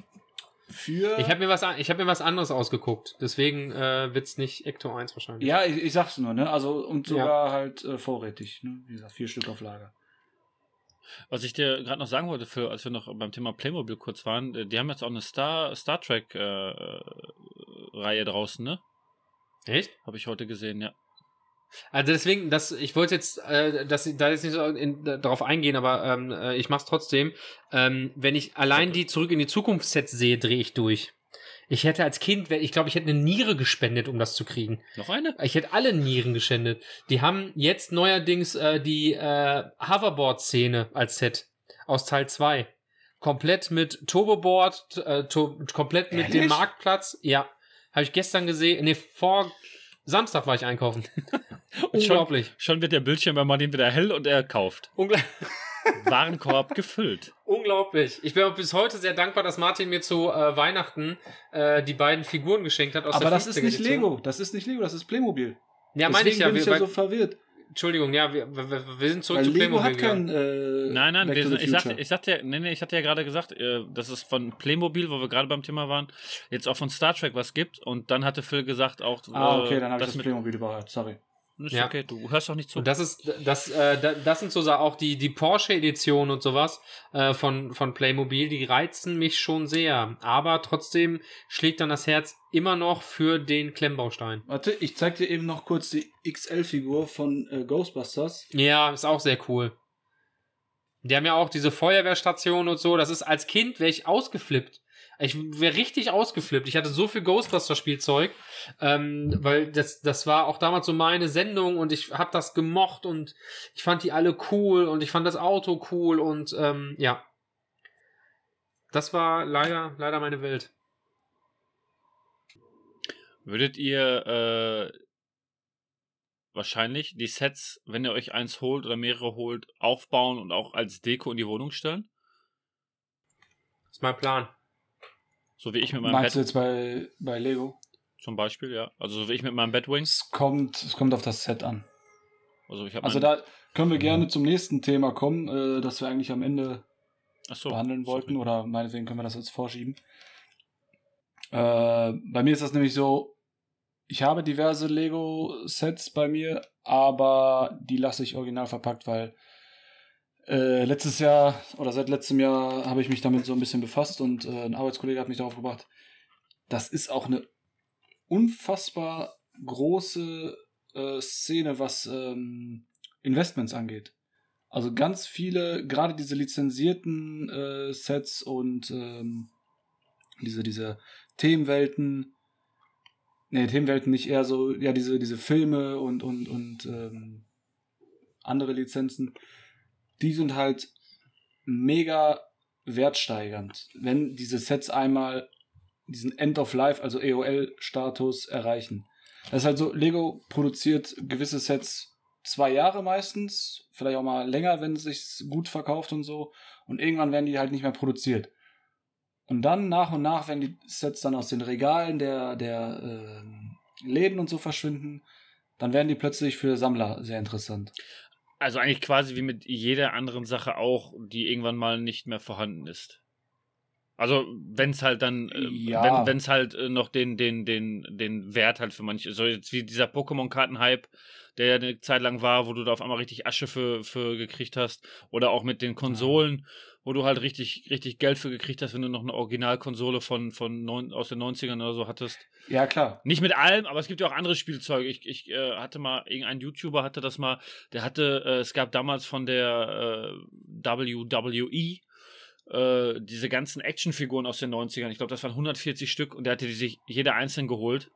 Für. Ich habe mir, was an- ich hab mir was anderes ausgeguckt. Deswegen äh, wird's nicht Ecto 1 wahrscheinlich. ja, ich, ich sag's nur, ne? Also, und sogar halt äh, vorrätig, ne? Wie gesagt, vier Stück auf Lager. Was ich dir gerade noch sagen wollte, Phil, als wir noch beim Thema Playmobil kurz waren, äh, die haben jetzt auch eine Star, Star Trek äh, äh, Reihe draußen, ne? Echt? Habe ich heute gesehen, ja. Also deswegen, das, ich wollte jetzt, äh, dass da jetzt nicht so in, darauf eingehen, aber ähm, äh, ich mach's trotzdem. Ähm, wenn ich allein die zurück in die Zukunft Sets sehe, drehe ich durch. Ich hätte als Kind, ich glaube, ich hätte eine Niere gespendet, um das zu kriegen. Noch eine? Ich hätte alle Nieren gespendet. Die haben jetzt neuerdings äh, die äh, Hoverboard-Szene als Set aus Teil 2. Komplett mit Turboboard, äh, to komplett mit dem? Marktplatz. Ja, habe ich gestern gesehen. Nee, vor Samstag war ich einkaufen. Und schon, Unglaublich. schon wird der Bildschirm bei Martin wieder hell und er kauft. Ungla Warenkorb gefüllt. Unglaublich. Ich bin auch bis heute sehr dankbar, dass Martin mir zu äh, Weihnachten äh, die beiden Figuren geschenkt hat. Aus Aber der das ist 50er nicht. Lego. Das ist nicht Lego, das ist Playmobil. Ja, meine ich Deswegen ja. bin ich ja so verwirrt. Entschuldigung, ja, wir, wir, wir sind zurück Weil zu Lego Playmobil hat kein. Äh, Nein, nein, wir ich, sagte, ich, sagte ja, nee, nee, ich hatte ja gerade gesagt, äh, dass es von Playmobil, wo wir gerade beim Thema waren, jetzt auch von Star Trek was gibt. Und dann hatte Phil gesagt auch, Ah, äh, okay, dann habe ich das das mit, Playmobil überhört. Sorry. Ist Ja. okay, du hörst doch nicht zu. Und das ist, das, äh, da- das sind so Sa- auch die, die Porsche-Edition und sowas äh, von, von Playmobil, die reizen mich schon sehr. Aber trotzdem schlägt dann das Herz immer noch für den Klemmbaustein. Warte, ich zeig dir eben noch kurz die XL-Figur von äh, Ghostbusters. Ja, ist auch sehr cool. Die haben ja auch diese Feuerwehrstation und so. Das ist als Kind wäre ich ausgeflippt. Ich wäre richtig ausgeflippt. Ich hatte so viel Ghostbuster-Spielzeug, ähm, weil das, das war auch damals so meine Sendung und ich habe das gemocht und ich fand die alle cool und ich fand das Auto cool und ähm, ja. Das war leider, leider meine Welt. Würdet ihr äh, wahrscheinlich die Sets, wenn ihr euch eins holt oder mehrere holt, aufbauen und auch als Deko in die Wohnung stellen? Das ist mein Plan. So wie ich mit meinem Meinst du Bett jetzt bei, bei Lego? zum Beispiel, ja. Also so wie ich mit meinem Batwings. Es kommt, es kommt auf das Set an. Also ich Also da können wir gerne zum nächsten Thema kommen, äh, das wir eigentlich am Ende Achso, behandeln wollten oder meinetwegen können wir das jetzt vorschieben. Äh, bei mir ist das nämlich so, ich habe diverse Lego-Sets bei mir, aber die lasse ich original verpackt, weil äh, letztes Jahr oder seit letztem Jahr habe ich mich damit so ein bisschen befasst und äh, ein Arbeitskollege hat mich darauf gebracht. Das ist auch eine unfassbar große äh, Szene, was ähm, Investments angeht. Also ganz viele, gerade diese lizenzierten äh, Sets und ähm, diese, diese Themenwelten, nee, Themenwelten nicht eher so, ja, diese, diese Filme und, und, und ähm, andere Lizenzen, die sind halt mega wertsteigernd, wenn diese Sets einmal diesen End of Life, also EOL-Status erreichen. Das ist halt so, Lego produziert gewisse Sets zwei Jahre meistens, vielleicht auch mal länger, wenn es sich gut verkauft und so. Und irgendwann werden die halt nicht mehr produziert. Und dann nach und nach, wenn die Sets dann aus den Regalen der, der ähm, Läden und so verschwinden, dann werden die plötzlich für Sammler sehr interessant. Also eigentlich quasi wie mit jeder anderen Sache auch, die irgendwann mal nicht mehr vorhanden ist. Also wenn es halt dann, äh, Ja. wenn es halt äh, noch den, den, den, den Wert halt für manche, so jetzt wie dieser Pokémon-Karten-Hype, der ja eine Zeit lang war, wo du da auf einmal richtig Asche für, für gekriegt hast. Oder auch mit den Konsolen, wo du halt richtig, richtig Geld für gekriegt hast, wenn du noch eine Originalkonsole von, von neun, aus den 90ern oder so hattest. Ja, klar. Nicht mit allem, aber es gibt ja auch andere Spielzeuge. Ich, ich äh, hatte mal, irgendein YouTuber hatte das mal, der hatte, äh, es gab damals von der äh, WWE äh, diese ganzen Actionfiguren aus den 90ern. Ich glaube, das waren 140 Stück und der hatte die sich jeder einzeln geholt,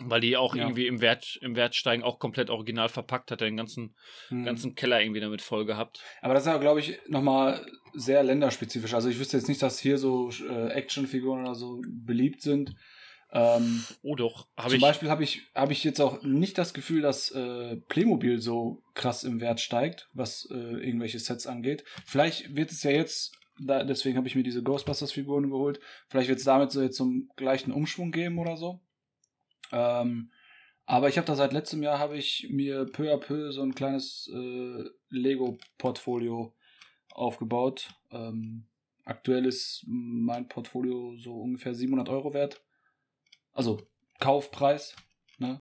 weil die auch Ja. irgendwie im Wert, im Wertsteigen auch komplett original verpackt hat, den ganzen, Hm. ganzen Keller irgendwie damit voll gehabt. Aber das ist ja, glaube ich, nochmal sehr länderspezifisch. Also ich wüsste jetzt nicht, dass hier so äh, Actionfiguren oder so beliebt sind. Ähm, Oh doch, habe zum ich. Beispiel habe ich, hab ich jetzt auch nicht das Gefühl, dass äh, Playmobil so krass im Wert steigt, was äh, irgendwelche Sets angeht. Vielleicht wird es ja jetzt, da, deswegen habe ich mir diese Ghostbusters-Figuren geholt, vielleicht wird es damit so jetzt zum gleichen Umschwung geben oder so. Ähm, aber ich habe da seit letztem Jahr habe ich mir peu à peu so ein kleines äh, Lego-Portfolio aufgebaut. Ähm, aktuell ist mein Portfolio so ungefähr 700 Euro wert. Also Kaufpreis. Ne?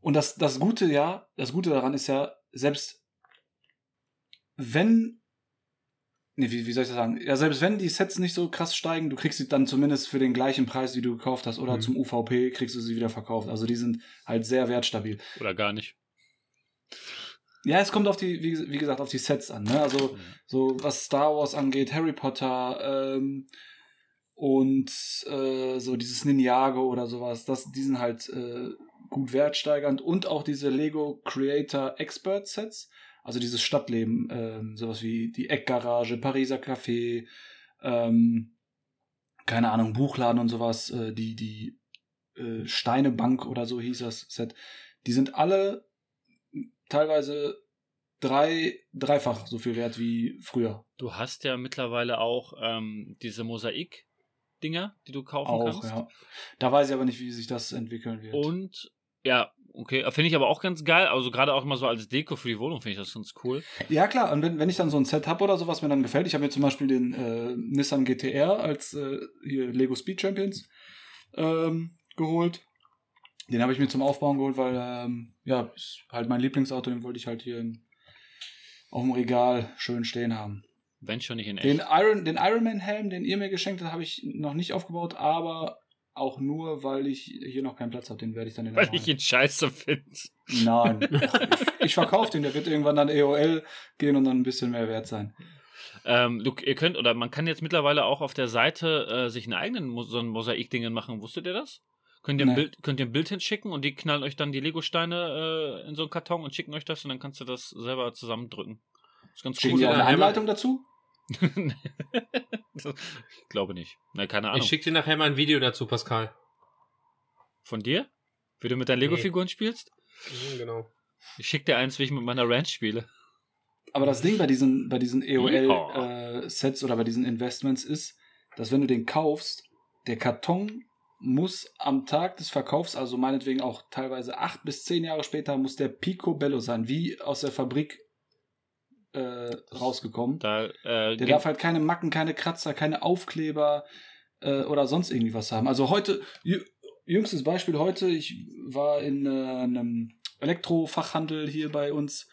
Und das, das Gute ja, das Gute daran ist ja, selbst wenn, nee, wie, wie soll ich das sagen? Ja, selbst wenn die Sets nicht so krass steigen, du kriegst sie dann zumindest für den gleichen Preis, wie du gekauft hast, oder Mhm. zum UVP kriegst du sie wieder verkauft. Also die sind halt sehr wertstabil. Oder gar nicht. Ja, es kommt auf die, wie, wie gesagt, auf die Sets an. Ne? Also so was Star Wars angeht, Harry Potter ähm, und äh, so dieses Ninjago oder sowas, das, die sind halt äh, gut wertsteigernd und auch diese Lego Creator Expert Sets, also dieses Stadtleben, ähm, sowas wie die Eckgarage, Pariser Café, ähm, keine Ahnung, Buchladen und sowas, äh, die, die äh, Steinebank oder so hieß das Set, die sind alle teilweise drei, dreifach so viel wert wie früher. Du hast ja mittlerweile auch ähm, diese Mosaik-Dinger, die du kaufen Auch, kannst. ja. Da weiß ich aber nicht, wie sich das entwickeln wird. Und ja, okay, finde ich aber auch ganz geil. Also gerade auch mal so als Deko für die Wohnung finde ich das ganz cool. Ja, klar, und wenn, wenn ich dann so ein Set habe oder so, was mir dann gefällt, ich habe mir zum Beispiel den äh, Nissan GTR als äh, hier Lego Speed Champions ähm, geholt. Den habe ich mir zum Aufbauen geholt, weil, ähm, ja, ist halt mein Lieblingsauto, den wollte ich halt hier im, auf dem Regal schön stehen haben. Wenn schon nicht in echt. Den Iron, den Ironman-Helm, den ihr mir geschenkt habt, habe ich noch nicht aufgebaut, aber auch nur, weil ich hier noch keinen Platz habe. Den werde ich dann in der Weil ich ihn scheiße finde. Nein. ich ich verkaufe den, der wird irgendwann dann EOL gehen und dann ein bisschen mehr wert sein. Ähm, du, ihr könnt, oder man kann jetzt mittlerweile auch auf der Seite äh, sich einen eigenen so ein Mosaik-Dingen machen. Wusstet ihr das? Könnt ihr, ein Nee. Bild, könnt ihr ein Bild hinschicken und die knallen euch dann die Lego-Steine äh, in so einen Karton und schicken euch das und dann kannst du das selber zusammendrücken. ist ganz Schicken cool. die auch eine Anleitung dazu? ich glaube nicht. Ne, keine Ahnung. Ich schicke dir nachher mal ein Video dazu, Pascal. Von dir? Wie du mit deinen Lego-Figuren spielst? Mhm, genau. Ich schick dir eins, wie ich mit meiner Ranch spiele. Aber das Ding bei diesen, bei diesen. EOL-Sets oder bei diesen Investments ist, dass wenn du den kaufst, der Karton muss am Tag des Verkaufs, also meinetwegen auch teilweise acht bis zehn Jahre später, muss der Picobello sein, wie aus der Fabrik äh, rausgekommen. Da, äh, Der darf halt keine Macken, keine Kratzer, keine Aufkleber äh, oder sonst irgendwie was haben. Also heute, jü- jüngstes Beispiel heute, ich war in äh, einem Elektrofachhandel hier bei uns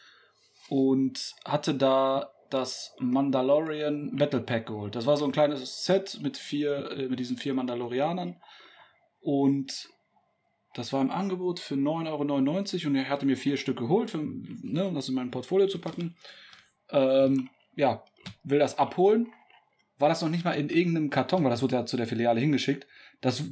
und hatte da das Mandalorian Battle Pack geholt. Das war so ein kleines Set mit vier, äh, mit diesen vier Mandalorianern und das war im Angebot für 9,99 Euro und er hatte mir vier Stück geholt, für, ne, um das in mein Portfolio zu packen. Ähm, ja, will das abholen. War das noch nicht mal in irgendeinem Karton, weil das wurde ja zu der Filiale hingeschickt. Das,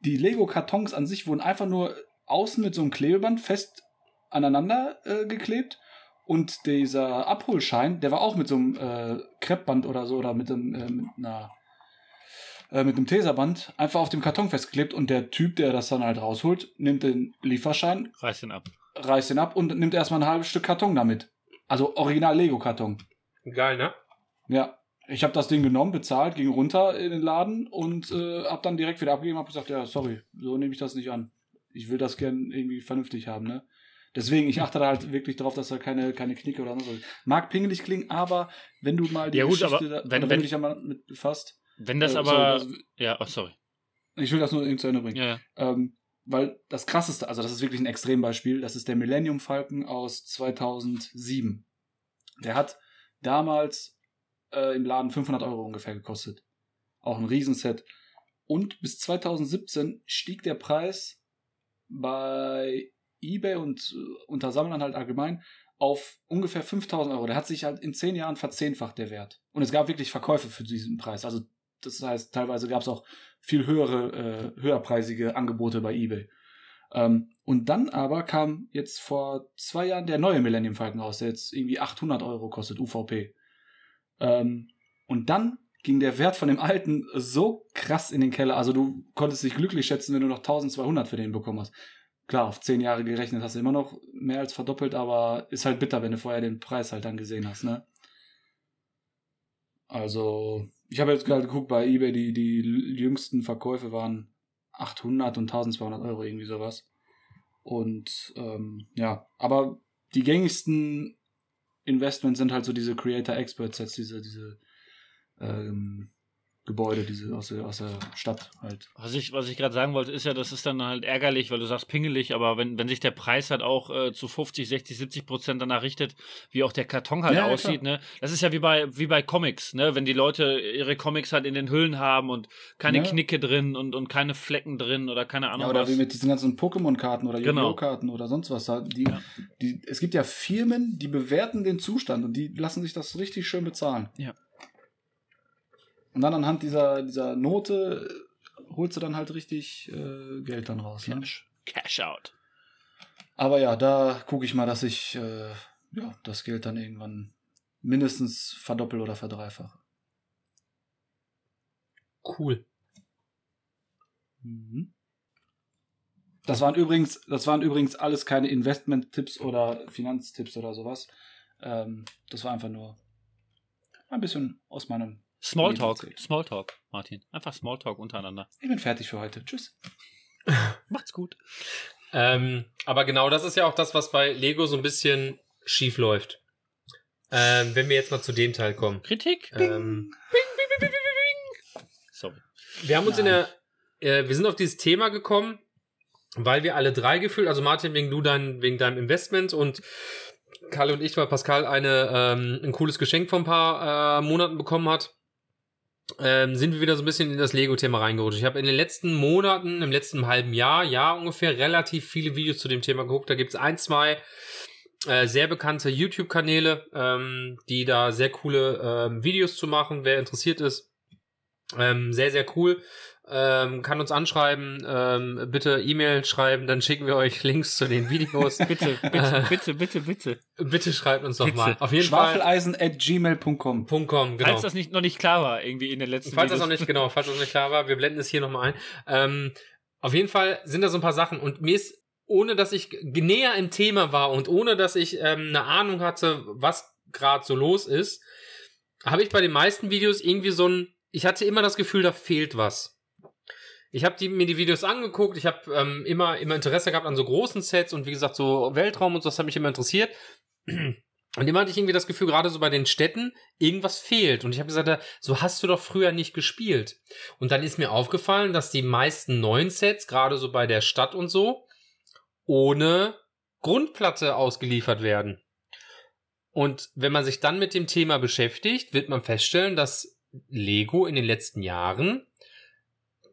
die Lego-Kartons an sich wurden einfach nur außen mit so einem Klebeband fest aneinander äh, geklebt. Und dieser Abholschein, der war auch mit so einem äh, Kreppband oder so oder mit, einem, äh, mit einer äh, mit einem Teserband einfach auf dem Karton festgeklebt und der Typ, der das dann halt rausholt, nimmt den Lieferschein, reiß den ab. reißt den ab und nimmt erstmal ein halbes Stück Karton damit. Also original Lego-Karton. Geil, ne? Ja, ich habe das Ding genommen, bezahlt, ging runter in den Laden und äh, hab dann direkt wieder abgegeben, hab gesagt, ja, sorry, so nehme ich das nicht an. Ich will das gern irgendwie vernünftig haben, ne? Deswegen, ich achte da halt wirklich drauf, dass da keine, keine Knicke oder so. Mag pingelig klingen, aber wenn du mal die Ja gut, Geschichte aber da, wenn- oder wenn- du dich mal mit befasst. Wenn das äh, aber. sorry, ja, oh, sorry. das, ich will das nur eben zu Ende bringen. Ja, ja. Ähm, weil das krasseste, also das ist wirklich ein Extrembeispiel, das ist der Millennium Falcon aus 2007. Der hat damals äh, im Laden 500 Euro ungefähr gekostet. Auch ein Riesenset. Und bis 2017 stieg der Preis bei eBay und äh, unter Sammlern halt allgemein auf ungefähr 5000 Euro. Der hat sich halt in 10 Jahren verzehnfacht, der Wert. Und es gab wirklich Verkäufe für diesen Preis. Also das heißt, teilweise gab es auch viel höhere, äh, höherpreisige Angebote bei eBay. Ähm, und dann aber kam jetzt vor zwei Jahren der neue Millennium Falcon raus, der jetzt irgendwie 800 Euro kostet, UVP. Ähm, und dann ging der Wert von dem alten so krass in den Keller. Also du konntest dich glücklich schätzen, wenn du noch 1200 für den bekommen hast. Klar, auf zehn Jahre gerechnet hast du immer noch mehr als verdoppelt, aber ist halt bitter, wenn du vorher den Preis halt dann gesehen hast, ne? Also, ich habe jetzt gerade geguckt, bei eBay, die, die jüngsten Verkäufe waren 800 und 1200 Euro, irgendwie sowas. Und ähm, ja, aber die gängigsten Investments sind halt so diese Creator Expert Sets, diese, diese ähm, Gebäude, diese aus der, aus der Stadt halt. Was ich, was ich gerade sagen wollte, ist ja, das ist dann halt ärgerlich, weil du sagst pingelig, aber wenn, wenn sich der Preis halt auch äh, zu 50, 60, 70 Prozent danach richtet, wie auch der Karton halt Ja, ja, aussieht, ne? Das ist ja wie bei, wie bei Comics, ne? Wenn die Leute ihre Comics halt in den Hüllen haben und keine Ja. Knicke drin und, und keine Flecken drin oder keine Ahnung Ja, oder was. wie mit diesen ganzen Pokémon-Karten oder Genau. Yu-Gi-Oh!-Karten oder sonst was. da. Die, Ja. die, es gibt ja Firmen, die bewerten den Zustand und die lassen sich das richtig schön bezahlen. Ja. Und dann anhand dieser, dieser Note äh, holst du dann halt richtig äh, Geld dann raus. Ne? Cash. Cash out. Aber ja, da gucke ich mal, dass ich äh, ja, das Geld dann irgendwann mindestens verdoppel oder verdreifache. Cool. Mhm. Das waren übrigens, das waren übrigens alles keine Investment-Tipps oder Finanztipps oder sowas. Ähm, das war einfach nur ein bisschen aus meinem. Smalltalk. Smalltalk, Martin. Einfach Smalltalk untereinander. Ich bin fertig für heute. Tschüss. Macht's gut. Ähm, aber genau das ist ja auch das, was bei Lego so ein bisschen schief läuft. Ähm, wenn wir jetzt mal zu dem Teil kommen. Kritik? Ähm, Sorry. wir haben uns in der, äh, wir sind auf dieses Thema gekommen, weil wir alle drei gefühlt, also Martin wegen du dein, wegen deinem Investment und Kalle und ich, weil Pascal eine, ähm, ein cooles Geschenk vor ein paar äh, Monaten bekommen hat, ähm, sind wir wieder so ein bisschen in das Lego-Thema reingerutscht. Ich habe in den letzten Monaten, im letzten halben Jahr, Jahr ungefähr, relativ viele Videos zu dem Thema geguckt. Da gibt es ein, zwei äh, sehr bekannte YouTube-Kanäle, ähm, die da sehr coole ähm, Videos zu machen. Wer interessiert ist, ähm, sehr, sehr cool. Ähm, kann uns anschreiben, ähm, bitte E-Mail schreiben, dann schicken wir euch Links zu den Videos. bitte, bitte, bitte, bitte, bitte. Bitte schreibt uns doch Bitte. mal. Auf jeden Schwafeleisen at gmail.com. Fall. .com, genau. Falls das nicht, noch nicht klar war, irgendwie in den letzten Falls das noch Videos. nicht, genau, falls das noch nicht klar war, wir blenden es hier nochmal ein. Ähm, auf jeden Fall sind da so ein paar Sachen und mir ist, ohne dass ich näher im Thema war und ohne dass ich ähm, eine Ahnung hatte, was gerade so los ist, habe ich bei den meisten Videos irgendwie so ein, ich hatte immer das Gefühl, da fehlt was. Ich habe die, mir die Videos angeguckt, ich habe ähm, immer, immer Interesse gehabt an so großen Sets und wie gesagt, so Weltraum und so, das hat mich immer interessiert. Und immer hatte ich irgendwie das Gefühl, gerade so bei den Städten, irgendwas fehlt. Und ich habe gesagt, so hast du doch früher nicht gespielt. Und dann ist mir aufgefallen, dass die meisten neuen Sets, gerade so bei der Stadt und so, ohne Grundplatte ausgeliefert werden. Und wenn man sich dann mit dem Thema beschäftigt, wird man feststellen, dass Lego in den letzten Jahren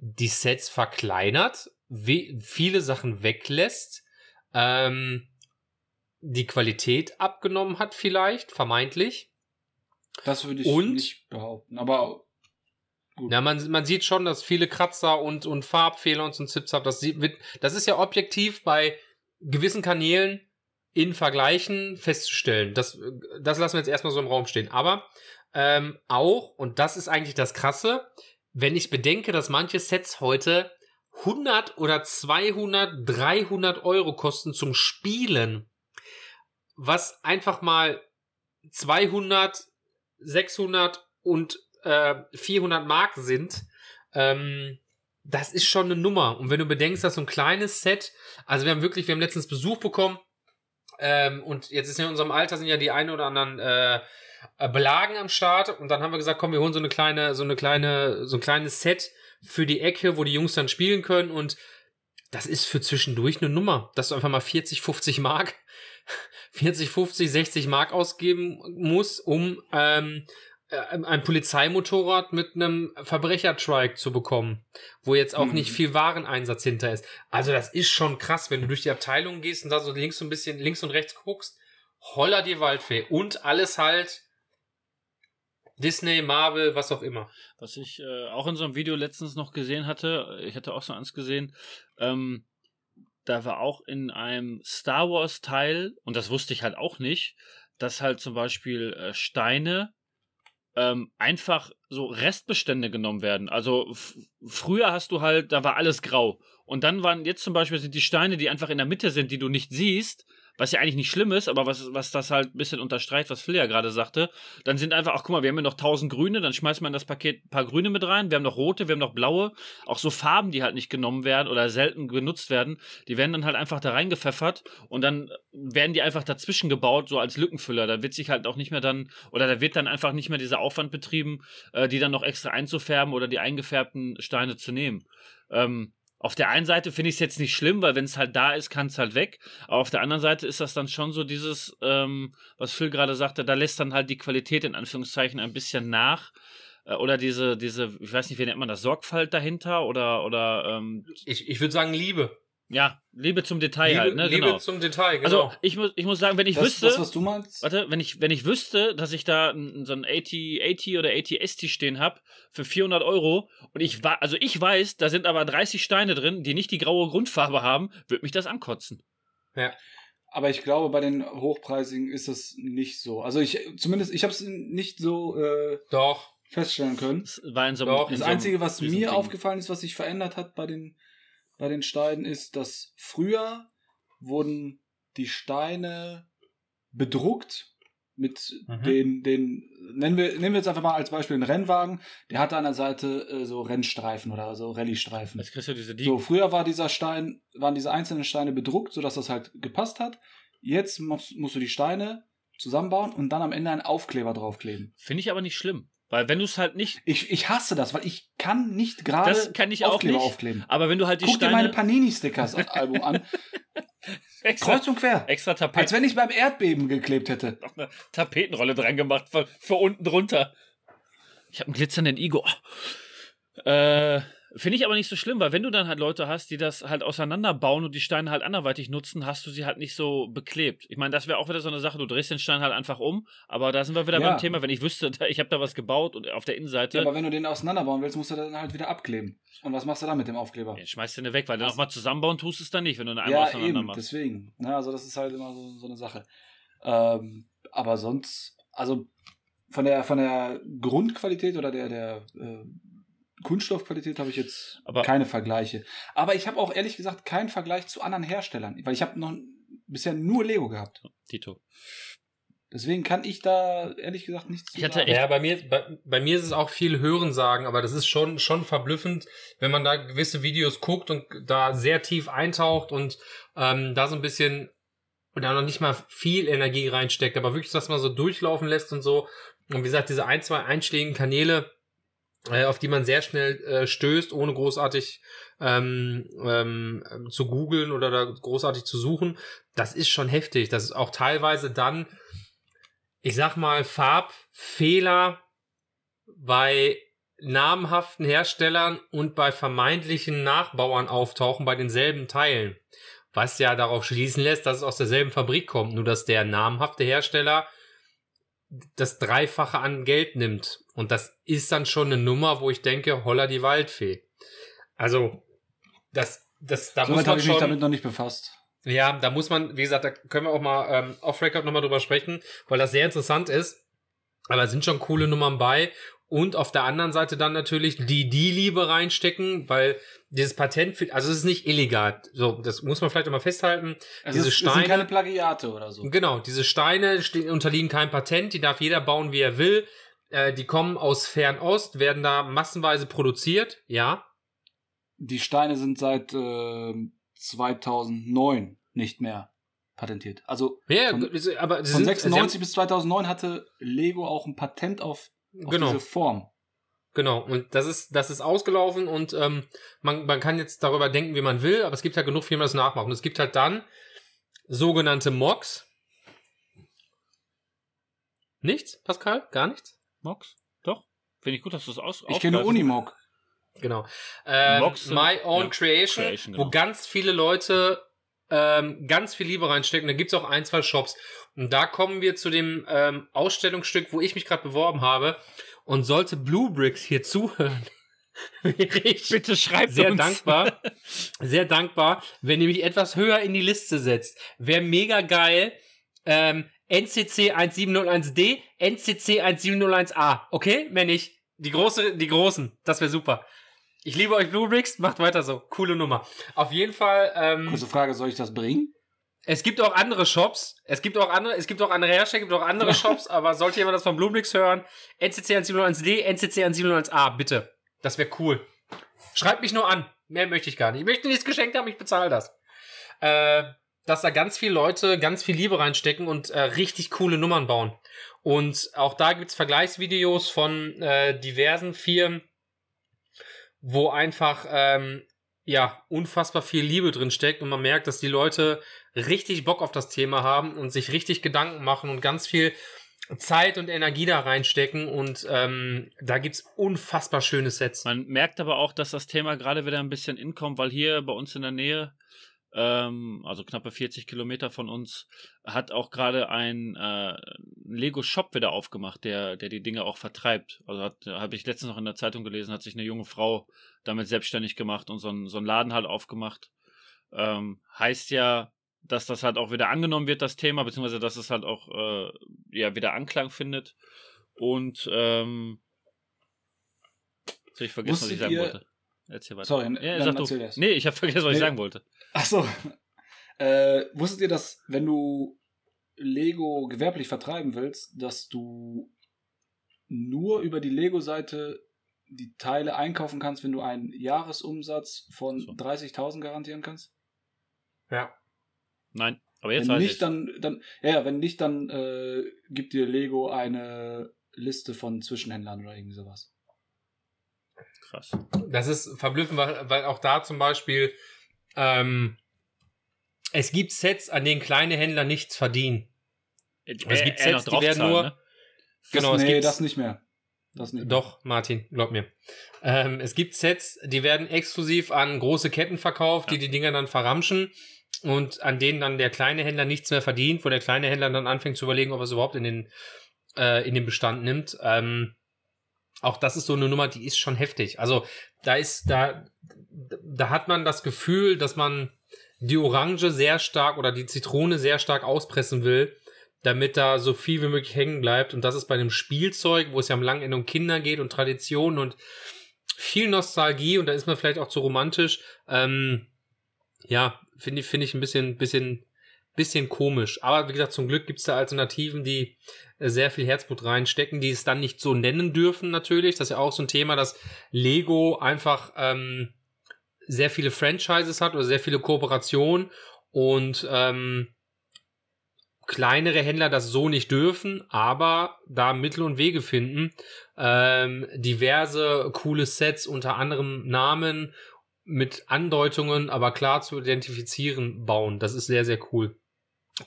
die Sets verkleinert, we- viele Sachen weglässt, ähm, die Qualität abgenommen hat vielleicht, vermeintlich. Das würde ich Und? nicht behaupten. Aber gut. Ja, man, man sieht schon, dass viele Kratzer und, und Farbfehler und so ein Zips hat. Das, sieht- das ist ja objektiv bei gewissen Kanälen in Vergleichen festzustellen. Das, das lassen wir jetzt erstmal so im Raum stehen. Aber ähm, auch, und das ist eigentlich das Krasse, wenn ich bedenke, dass manche Sets heute 100 oder 200, 300 Euro kosten zum Spielen, was einfach mal 200, 600 und äh, 400 Mark sind, ähm, das ist schon eine Nummer. Und wenn du bedenkst, dass so ein kleines Set, also wir haben wirklich, wir haben letztens Besuch bekommen, ähm, und jetzt ist in unserem Alter sind ja die ein oder anderen äh, Belagen am Start und dann haben wir gesagt, komm, wir holen so eine kleine, so eine kleine, so ein kleines Set für die Ecke, wo die Jungs dann spielen können und das ist für zwischendurch eine Nummer, dass du einfach mal 40, 50 Mark, 40, 50, 60 Mark ausgeben musst, um ähm, äh, ein Polizeimotorrad mit einem Verbrechertrike zu bekommen, wo jetzt auch Mhm. nicht viel Wareneinsatz hinter ist. Also das ist schon krass, wenn du durch die Abteilung gehst und da so links so ein bisschen links und rechts guckst, holla die Waldfee und alles halt Disney, Marvel, was auch immer. Was ich äh, auch in so einem Video letztens noch gesehen hatte, ich hatte auch so eins gesehen, ähm, da war auch in einem Star Wars Teil, und das wusste ich halt auch nicht, dass halt zum Beispiel äh, Steine ähm, einfach so Restbestände genommen werden. Also früher hast du halt, da war alles grau. Und dann waren jetzt zum Beispiel sind die Steine, die einfach in der Mitte sind, die du nicht siehst, was ja eigentlich nicht schlimm ist, aber was, was das halt ein bisschen unterstreicht, was Phil ja gerade sagte, dann sind einfach, ach guck mal, wir haben ja noch 1000 Grüne, dann schmeißt man in das Paket ein paar Grüne mit rein, wir haben noch rote, wir haben noch blaue, auch so Farben, die halt nicht genommen werden oder selten genutzt werden, die werden dann halt einfach da reingepfeffert und dann werden die einfach dazwischen gebaut, so als Lückenfüller. Da wird sich halt auch nicht mehr dann, oder da wird dann einfach nicht mehr dieser Aufwand betrieben, äh, die dann noch extra einzufärben oder die eingefärbten Steine zu nehmen. Ähm, auf der einen Seite finde ich es jetzt nicht schlimm, weil wenn es halt da ist, kann es halt weg. Aber auf der anderen Seite ist das dann schon so dieses, ähm, was Phil gerade sagte, da lässt dann halt die Qualität in Anführungszeichen ein bisschen nach. Äh, oder diese, diese, ich weiß nicht, wie nennt man das, Sorgfalt dahinter oder, oder ähm, Ich, ich würde sagen Liebe. Ja, Liebe zum Detail Liebe, halt, ne? Liebe genau. zum Detail, genau. Also ich muss, ich muss sagen, wenn ich das, wüsste. das, was du meinst? Warte, wenn ich, wenn ich wüsste, dass ich da so ein 80, 80 oder 80ST stehen habe für 400 Euro und ich war, also ich weiß, da sind aber 30 Steine drin, die nicht die graue Grundfarbe haben, würde mich das ankotzen. Aber ich glaube, bei den hochpreisigen ist das nicht so. Also ich, zumindest, ich habe es nicht so äh, Doch. feststellen können. Das war in so Doch, in Das so einem Einzige, was mir aufgefallen ist, was sich verändert hat bei den, bei den Steinen, ist, dass früher wurden die Steine bedruckt mit Mhm. den, den, nennen wir, nehmen wir jetzt einfach mal als Beispiel einen Rennwagen, der hatte an der Seite äh, so Rennstreifen oder so Rallye-Streifen. Jetzt kriegst du diese die So, früher war dieser Stein, waren diese einzelnen Steine bedruckt, sodass das halt gepasst hat. Jetzt musst, musst du die Steine zusammenbauen und dann am Ende einen Aufkleber draufkleben. Finde ich aber nicht schlimm. Weil wenn du es halt nicht. Ich, ich hasse das, weil ich kann nicht gerade Das kann ich auch Aufkleber nicht. aufkleben. Aber wenn du halt die Guck dir meine Steine Panini-Stickers-Album an. extra, Kreuz und quer. extra Als Tapeten, wenn ich beim Erdbeben geklebt hätte. noch eine Tapetenrolle dran gemacht, für, für unten drunter. Ich habe einen glitzernden Igor. Äh, Finde ich aber nicht so schlimm, weil wenn du dann halt Leute hast, die das halt auseinanderbauen und die Steine halt anderweitig nutzen, hast du sie halt nicht so beklebt. Ich meine, das wäre auch wieder so eine Sache, du drehst den Stein halt einfach um, aber da sind wir wieder Ja. beim Thema, wenn ich wüsste, ich habe da was gebaut und auf der Innenseite, Ja, aber wenn du den auseinanderbauen willst, musst du den halt wieder abkleben. Und was machst du dann mit dem Aufkleber? ja, schmeißt du den weg, weil dann Was- nochmal zusammenbauen tust du es dann nicht, wenn du einmal Ja, auseinander eben, machst. deswegen. Ja, also das ist halt immer so, so eine Sache. Ähm, aber sonst, also von der von der Grundqualität oder der, der äh, Kunststoffqualität habe ich jetzt Aber- keine Vergleiche. Aber ich habe auch ehrlich gesagt keinen Vergleich zu anderen Herstellern, weil ich habe noch bisher nur Lego gehabt. Tito. Deswegen kann ich da ehrlich gesagt nichts zu Ich hatte sagen. Ja, bei mir, bei, bei mir ist es auch viel Hörensagen, aber das ist schon, schon verblüffend, wenn man da gewisse Videos guckt und da sehr tief eintaucht und ähm, da so ein bisschen und da noch nicht mal viel Energie reinsteckt, aber wirklich, dass man so durchlaufen lässt und so. Und wie gesagt, diese ein, zwei einschlägigen Kanäle, auf die man sehr schnell äh, stößt, ohne großartig ähm, ähm, zu googeln oder da großartig zu suchen, das ist schon heftig. Das ist auch teilweise dann, ich sag mal, Farbfehler bei namhaften Herstellern und bei vermeintlichen Nachbauern auftauchen bei denselben Teilen. Was ja darauf schließen lässt, dass es aus derselben Fabrik kommt, nur dass der namhafte Hersteller das Dreifache an Geld nimmt. Und das ist dann schon eine Nummer, wo ich denke, holla die Waldfee. Also, das, das, da Soweit muss habe man ich mich damit noch nicht befasst. ja, da muss man, wie gesagt, da können wir auch mal ähm, off-Record nochmal drüber sprechen, weil das sehr interessant ist. Aber es sind schon coole Nummern bei. Und auf der anderen Seite dann natürlich die, die Liebe reinstecken, weil dieses Patent, für, also es ist nicht illegal. So, das muss man vielleicht auch mal festhalten. Es, Diese es sind Steine- keine Plagiate oder so. Genau, diese Steine stehen, unterliegen keinem Patent, die darf jeder bauen, wie er will. Äh, die kommen aus Fernost, werden da massenweise produziert, ja. Die Steine sind seit ähm, 2009 nicht mehr patentiert. Also Ja, Von- aber von sind, 96 bis 2009 hatte Lego auch ein Patent auf, genau. diese Form. Genau, und das ist, das ist ausgelaufen und ähm, man, man kann jetzt darüber denken, wie man will, aber es gibt halt genug Firmen, die das nachmachen. Und es gibt halt dann sogenannte Mocks. Nichts, Pascal? Gar nichts? Mox? Doch? Finde ich gut, dass du es aus Ich kenne. Unimog. Genau. Ähm, Mocks sind- My Own ja, Creation, Creation, wo genau. ganz viele Leute ähm, ganz viel Liebe reinstecken. Da gibt's auch ein, zwei Shops. Und da kommen wir zu dem ähm, Ausstellungsstück, wo ich mich gerade beworben habe. Und sollte Blue Bricks hier zuhören, wäre ich Bitte schreibt sehr uns. dankbar, sehr dankbar, wenn ihr mich etwas höher in die Liste setzt. Wäre mega geil. Ähm, NCC 1701D, NCC 1701A. Okay? Mehr nicht. Die große, die großen. Das wäre super. Ich liebe euch Blue Bricks. Macht weiter so. Coole Nummer. Auf jeden Fall, ähm, Kurze Frage, soll ich das bringen? es gibt auch andere Shops. Es gibt auch andere, es gibt auch andere Hersteller, es gibt auch andere Shops, aber sollte jemand das von Bluebricks hören, NCC 1701D, NCC 1701A, bitte. Das wäre cool. Schreibt mich nur an. Mehr möchte ich gar nicht. Ich möchte nichts geschenkt haben, ich bezahle das. Äh, dass da ganz viele Leute ganz viel Liebe reinstecken und äh, richtig coole Nummern bauen. Und auch da gibt's Vergleichsvideos von äh, diversen Firmen, wo einfach ähm, ja unfassbar viel Liebe drin steckt und man merkt, dass die Leute richtig Bock auf das Thema haben und sich richtig Gedanken machen und ganz viel Zeit und Energie da reinstecken und ähm, da gibt's unfassbar schöne Sets. Man merkt aber auch, dass das Thema gerade wieder ein bisschen inkommt, weil hier bei uns in der Nähe, ähm, also knappe 40 Kilometer von uns, hat auch gerade ein äh, Lego-Shop wieder aufgemacht, der, der die Dinge auch vertreibt. Also habe ich letztens noch in der Zeitung gelesen, hat sich eine junge Frau damit selbstständig gemacht und so einen so einen Laden halt aufgemacht. Ähm, heißt ja, dass das halt auch wieder angenommen wird, das Thema, beziehungsweise dass es halt auch äh, ja wieder Anklang findet. Und ähm, jetzt hab ich vergessen, was ich sagen ihr- wollte. Erzähl weiter. Sorry, ja, dann sag du. erzähl erst. Nee, ich habe vergessen, was ich Nee. sagen wollte. Achso. Äh, wusstet ihr, dass wenn du Lego gewerblich vertreiben willst, dass du nur über die Lego-Seite die Teile einkaufen kannst, wenn du einen Jahresumsatz von So. 30.000 garantieren kannst? Ja. Nein, aber jetzt wenn weiß nicht, ich. dann, dann, ja, ja, wenn nicht, dann äh, gibt dir Lego eine Liste von Zwischenhändlern oder irgendwie sowas. Krass. Das ist verblüffend, weil, weil auch da zum Beispiel ähm, es gibt Sets, an denen kleine Händler nichts verdienen. Es gibt Sets, die werden nur- Ne? Genau, das, es nee, gibt das nicht mehr. Das nicht Doch, Martin, glaub mir. Ähm, es gibt Sets, die werden exklusiv an große Ketten verkauft, die Ja. die Dinger dann verramschen und an denen dann der kleine Händler nichts mehr verdient, wo der kleine Händler dann anfängt zu überlegen, ob er es überhaupt in den, äh, in den Bestand nimmt. Ähm, auch das ist so eine Nummer, die ist schon heftig. Also da ist, da, da hat man das Gefühl, dass man die Orange sehr stark oder die Zitrone sehr stark auspressen will, damit da so viel wie möglich hängen bleibt. Und das ist bei dem Spielzeug, wo es ja am langen Ende um Kinder geht und Tradition und viel Nostalgie und da ist man vielleicht auch zu romantisch. Ähm, ja, finde ich, finde ich ein bisschen, bisschen, bisschen komisch. Aber wie gesagt, zum Glück gibt es da Alternativen, die äh, sehr viel Herzblut reinstecken, die es dann nicht so nennen dürfen, natürlich. Das ist ja auch so ein Thema, dass Lego einfach ähm, sehr viele Franchises hat oder sehr viele Kooperationen und ähm, kleinere Händler das so nicht dürfen, aber da Mittel und Wege finden, ähm, diverse coole Sets unter anderem Namen mit Andeutungen, aber klar zu identifizieren, bauen. Das ist sehr, sehr cool.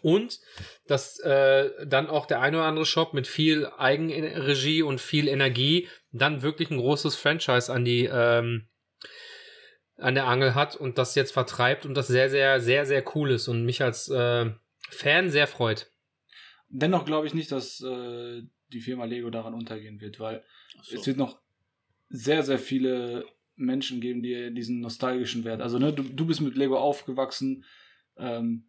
Und dass äh, dann auch der eine oder andere Shop mit viel Eigenregie und viel Energie dann wirklich ein großes Franchise an die ähm, an der Angel hat und das jetzt vertreibt und das sehr, sehr, sehr, sehr cool ist und mich als äh, Fan sehr freut. Dennoch glaube ich nicht, dass äh, die Firma Lego daran untergehen wird, weil so. es wird noch sehr, sehr viele Menschen geben, die diesen nostalgischen Wert. Also, ne, du, du bist mit Lego aufgewachsen. Ähm,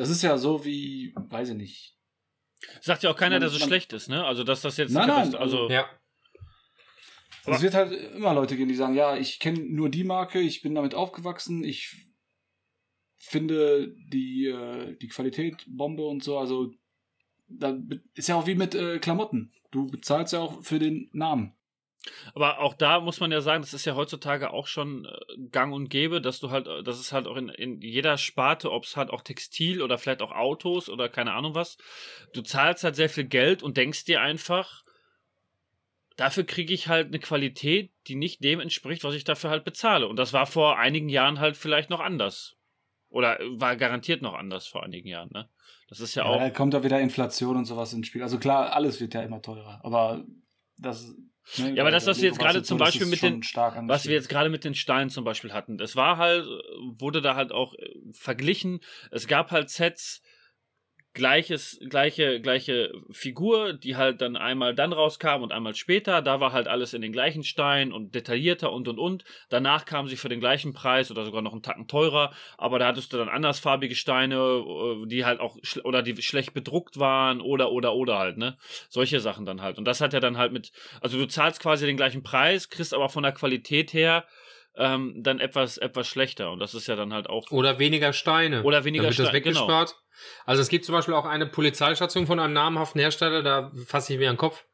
das ist ja so wie, weiß ich nicht. Sagt ja auch keiner, Man- dass es man- schlecht ist, ne? Also, dass das jetzt. Nein, nein, also, Ja, Aber- Es wird halt immer Leute geben, die sagen, ja, ich kenne nur die Marke, ich bin damit aufgewachsen, ich finde die, äh, die Qualität Bombe und so. Also, da ist ja auch wie mit äh, Klamotten. Du bezahlst ja auch für den Namen. Aber auch da muss man ja sagen, das ist ja heutzutage auch schon äh, gang und gäbe, dass du halt, äh, das ist halt auch in, in jeder Sparte, ob es halt auch Textil oder vielleicht auch Autos oder keine Ahnung was, du zahlst halt sehr viel Geld und denkst dir einfach, dafür kriege ich halt eine Qualität, die nicht dem entspricht, was ich dafür halt bezahle. Und das war vor einigen Jahren halt vielleicht noch anders. Oder äh, war garantiert noch anders vor einigen Jahren, ne? Das ist ja, Ja, auch. da kommt ja wieder Inflation und sowas ins Spiel. Also klar, alles wird ja immer teurer. Aber das. Ne, Ja, aber das, was wir jetzt gerade zum Beispiel mit den- was wir jetzt gerade mit den Steinen zum Beispiel hatten. Das war halt, äh, wurde da halt auch äh, verglichen. Es gab halt Sets, gleiches, gleiche, gleiche Figur, die halt dann einmal dann rauskam und einmal später. Da war halt alles in den gleichen Steinen und detaillierter und und und. Danach kamen sie für den gleichen Preis oder sogar noch einen Tacken teurer. Aber da hattest du dann andersfarbige Steine, äh, die halt auch oder die schlecht bedruckt waren oder oder oder halt, ne? Solche Sachen dann halt. Und das hat ja dann halt mit, also du zahlst quasi den gleichen Preis, kriegst aber von der Qualität her ähm, dann etwas, etwas schlechter. Und das ist ja dann halt auch. oder weniger Steine. Oder weniger wird das Steine, genau. weggespart. Also es gibt zum Beispiel auch eine Polizeistation von einem namhaften Hersteller, da fasse ich mir an den Kopf.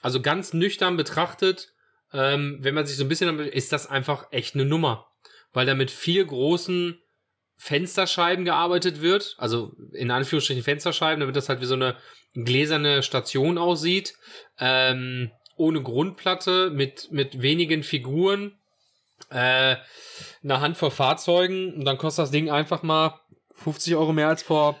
Also ganz nüchtern betrachtet, ähm, wenn man sich so ein bisschen, damit- ist das einfach echt eine Nummer. Weil da mit vier großen Fensterscheiben gearbeitet wird, also in Anführungsstrichen Fensterscheiben, damit das halt wie so eine gläserne Station aussieht, ähm, ohne Grundplatte, mit, mit wenigen Figuren, äh, eine Handvoll Fahrzeugen und dann kostet das Ding einfach mal 50 Euro mehr als vor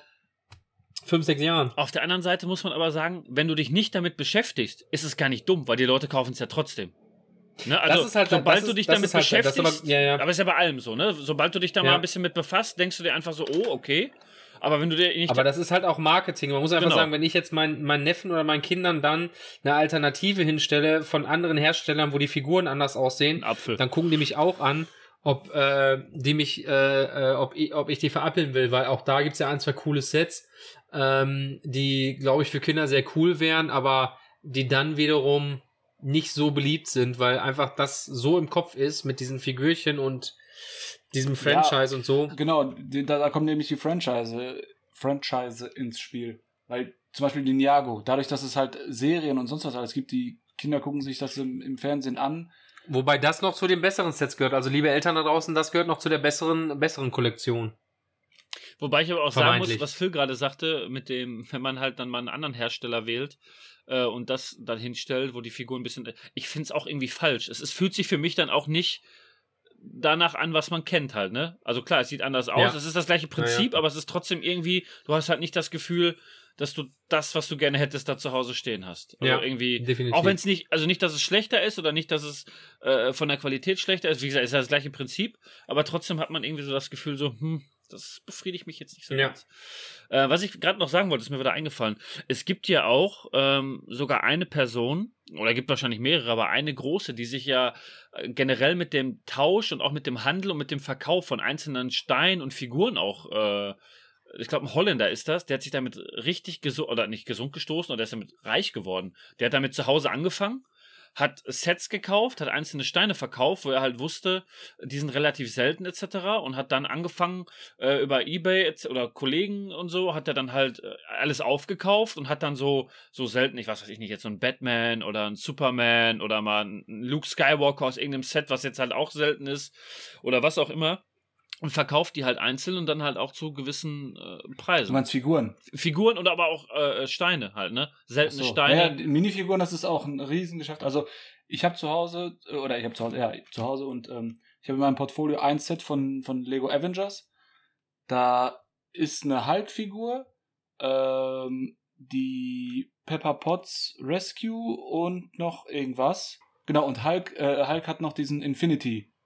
5, 6 Jahren. Auf der anderen Seite muss man aber sagen, wenn du dich nicht damit beschäftigst, ist es gar nicht dumm, weil die Leute kaufen es ja trotzdem. Ne? Also, ist halt- sobald das du ist- dich damit ist halt- ist beschäftigst, aber- ja, ja. aber ist ja bei allem so, ne? Sobald du dich da Ja. mal ein bisschen mit befasst, denkst du dir einfach so, oh, okay. Aber wenn du dir nicht. Aber das ist halt auch Marketing. Man muss einfach Genau. sagen, wenn ich jetzt meinen meinen Neffen oder meinen Kindern dann eine Alternative hinstelle von anderen Herstellern, wo die Figuren anders aussehen, dann gucken die mich auch an, ob äh, die mich, äh, äh, ob, ich, ob ich die verappeln will, weil auch da gibt's ja ein, zwei coole Sets, ähm, die, glaube ich, für Kinder sehr cool wären, aber die dann wiederum nicht so beliebt sind, weil einfach das so im Kopf ist mit diesen Figürchen und diesem Franchise und so. Genau, da, da kommt nämlich die Franchise, Franchise ins Spiel. Weil zum Beispiel die Niago, dadurch, dass es halt Serien und sonst was alles gibt, die Kinder gucken sich das im, im Fernsehen an. Wobei das noch zu den besseren Sets gehört. Also liebe Eltern da draußen, das gehört noch zu der besseren, besseren Kollektion. Wobei ich aber auch sagen muss, was Phil gerade sagte, mit dem, wenn man halt dann mal einen anderen Hersteller wählt äh, und das dann hinstellt, wo die Figur ein bisschen. Ich finde es auch irgendwie falsch. Es, es fühlt sich für mich dann auch nicht danach an, was man kennt halt, ne? Also klar, es sieht anders aus, Ja. es ist das gleiche Prinzip, Ja, aber es ist trotzdem irgendwie, du hast halt nicht das Gefühl, dass du das, was du gerne hättest, da zu Hause stehen hast. Also Ja, irgendwie, definitiv. auch wenn es nicht, also nicht, dass es schlechter ist oder nicht, dass es äh, von der Qualität schlechter ist, wie gesagt, ist ja das gleiche Prinzip, aber trotzdem hat man irgendwie so das Gefühl so, hm, das befriedigt mich jetzt nicht so Ja. ganz. Äh, was ich gerade noch sagen wollte, ist mir wieder eingefallen. Es gibt ja auch ähm, sogar eine Person, oder gibt wahrscheinlich mehrere, aber eine große, die sich ja äh, generell mit dem Tausch und auch mit dem Handel und mit dem Verkauf von einzelnen Steinen und Figuren auch, äh, ich glaube, ein Holländer ist das, der hat sich damit richtig gesund, oder nicht gesund gestoßen, oder der ist damit reich geworden. Der hat damit zu Hause angefangen, hat Sets gekauft, hat einzelne Steine verkauft, wo er halt wusste, die sind relativ selten etc. und hat dann angefangen äh, über Ebay oder Kollegen und so, hat er dann halt äh, alles aufgekauft und hat dann so so selten, ich weiß weiß ich nicht, jetzt so ein Batman oder ein Superman oder mal ein Luke Skywalker aus irgendeinem Set, was jetzt halt auch selten ist oder was auch immer und verkauft die halt einzeln und dann halt auch zu gewissen äh, Du Preisen. meinst Figuren? Figuren oder aber auch äh, Steine halt, ne? Seltene so. Steine. Ja, Minifiguren, das ist auch ein Riesengeschäft. Also ich habe zu Hause, äh, oder ich habe zu Hause, ja, zu Hause und ähm, ich habe in meinem Portfolio ein Set von, von Lego Avengers. Da ist eine Hulk-Figur, ähm, die Pepper Potts Rescue und noch irgendwas. Genau, und Hulk, äh, Hulk hat noch diesen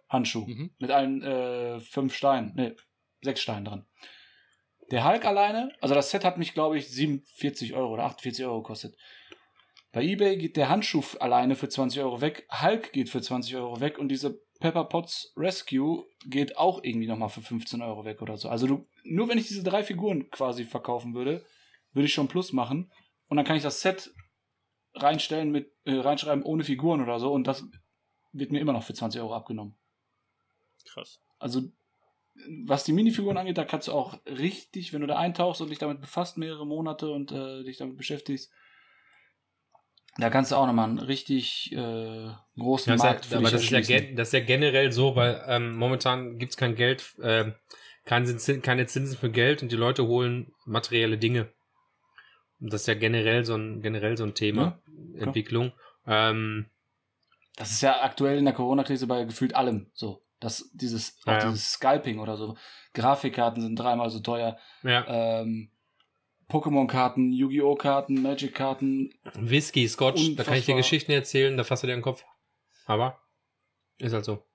Infinity-Handschuh Mhm. mit allen äh, fünf Steinen, ne, sechs Steinen dran. Der Hulk alleine, also das Set hat mich, glaube ich, 47 Euro oder 48 Euro gekostet. Bei eBay geht der Handschuh alleine für 20 Euro weg, Hulk geht für 20 Euro weg und diese Pepper Potts Rescue geht auch irgendwie nochmal für 15 Euro weg oder so. Also du, nur wenn ich diese drei Figuren quasi verkaufen würde, würde ich schon Plus machen und dann kann ich das Set reinstellen mit, äh, reinschreiben ohne Figuren oder so und das wird mir immer noch für 20 Euro abgenommen. Krass. Also, was die Minifiguren angeht, da kannst du auch richtig, wenn du da eintauchst und dich damit befasst, mehrere Monate und äh, dich damit beschäftigst, da kannst du auch nochmal einen richtig äh, großen Ja, das Markt ist für ja, aber dich das ist, ja, das ist ja generell so, weil ähm, momentan gibt's kein Geld, ähm, keine, Zin- keine Zinsen für Geld und die Leute holen materielle Dinge. Und das ist ja generell so ein, generell so ein Thema, Entwicklung. Ähm, Das ist ja aktuell in der Corona-Krise bei gefühlt allem so. Das, dieses, auch Ja, ja. dieses Scalping oder so. Grafikkarten sind dreimal so teuer. ja. Ähm, Pokémon-Karten, Yu-Gi-Oh! Karten, Magic-Karten. Whisky, Scotch, da kann ich dir Unfassbar. Geschichten erzählen, da fasst du dir den Kopf. Aber ist halt so.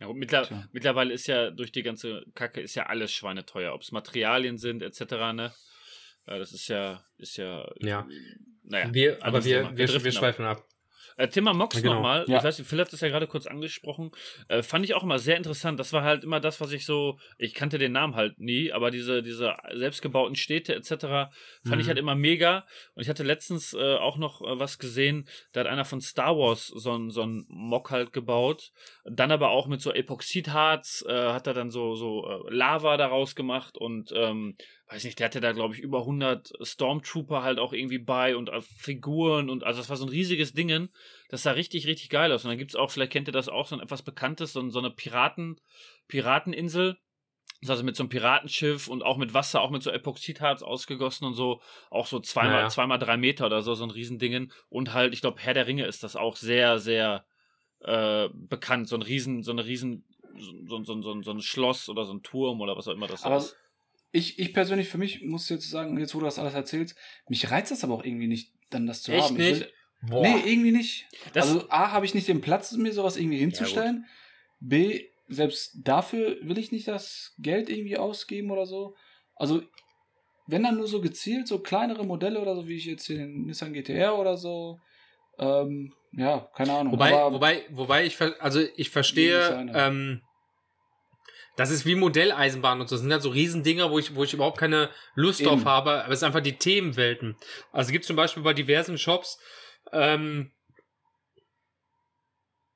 Ja, und mittler Tja. mittlerweile ist ja durch die ganze Kacke ist ja alles schweineteuer, ob es Materialien sind etc. Ne? Ja, das ist ja ist ja Ja. naja. wir, aber wir, wir, wir ab. schweifen ab. Äh, Thema Mox genau. nochmal. Ja. Ich weiß, nicht, Phil hat das ja gerade kurz angesprochen. Äh, fand ich auch immer sehr interessant. Das war halt immer das, was ich so. Ich kannte den Namen halt nie, aber diese, diese selbstgebauten Städte etc. fand Mhm. ich halt immer mega. Und ich hatte letztens äh, auch noch äh, was gesehen. Da hat einer von Star Wars so ein so ein Mock halt gebaut. Dann aber auch mit so Epoxidharz äh, hat er dann so, so äh, Lava daraus gemacht und. Ähm, weiß nicht, der hatte da, glaube ich, über 100 Stormtrooper halt auch irgendwie bei und Figuren und also das war so ein riesiges Dingen. Das sah richtig, richtig geil aus. Und dann gibt es auch, vielleicht kennt ihr das auch, so ein etwas Bekanntes, so, ein- so eine Piraten, Pirateninsel. Das ist also mit so einem Piratenschiff und auch mit Wasser, auch mit so Epoxidharz ausgegossen und so, auch so zweimal, Naja. zweimal drei Meter oder so, so ein Riesendingen. Und halt, ich glaube, Herr der Ringe ist das auch sehr, sehr äh, bekannt. So ein Riesen, so eine Riesen, so, so, so, so ein Schloss oder so ein Turm oder was auch immer das Aber ist. Ich, ich persönlich, für mich, muss jetzt sagen, jetzt wo du das alles erzählst, mich reizt das aber auch irgendwie nicht, dann das zu Echt haben. Ich nicht? Will, Boah. Nee, irgendwie nicht. Das- also A, habe ich nicht den Platz, mir sowas irgendwie hinzustellen. B, selbst dafür will ich nicht das Geld irgendwie ausgeben oder so. Also, wenn dann nur so gezielt, so kleinere Modelle oder so, wie ich jetzt hier den Nissan GTR oder so. Ähm, ja, keine Ahnung. Wobei, aber wobei, wobei ich, also ich verstehe, ähm, das ist wie Modelleisenbahn und so. Das sind halt so Riesendinger, wo ich, wo ich überhaupt keine Lust Eben. drauf habe. Aber es ist einfach die Themenwelten. Also es gibt zum Beispiel bei diversen Shops, ähm,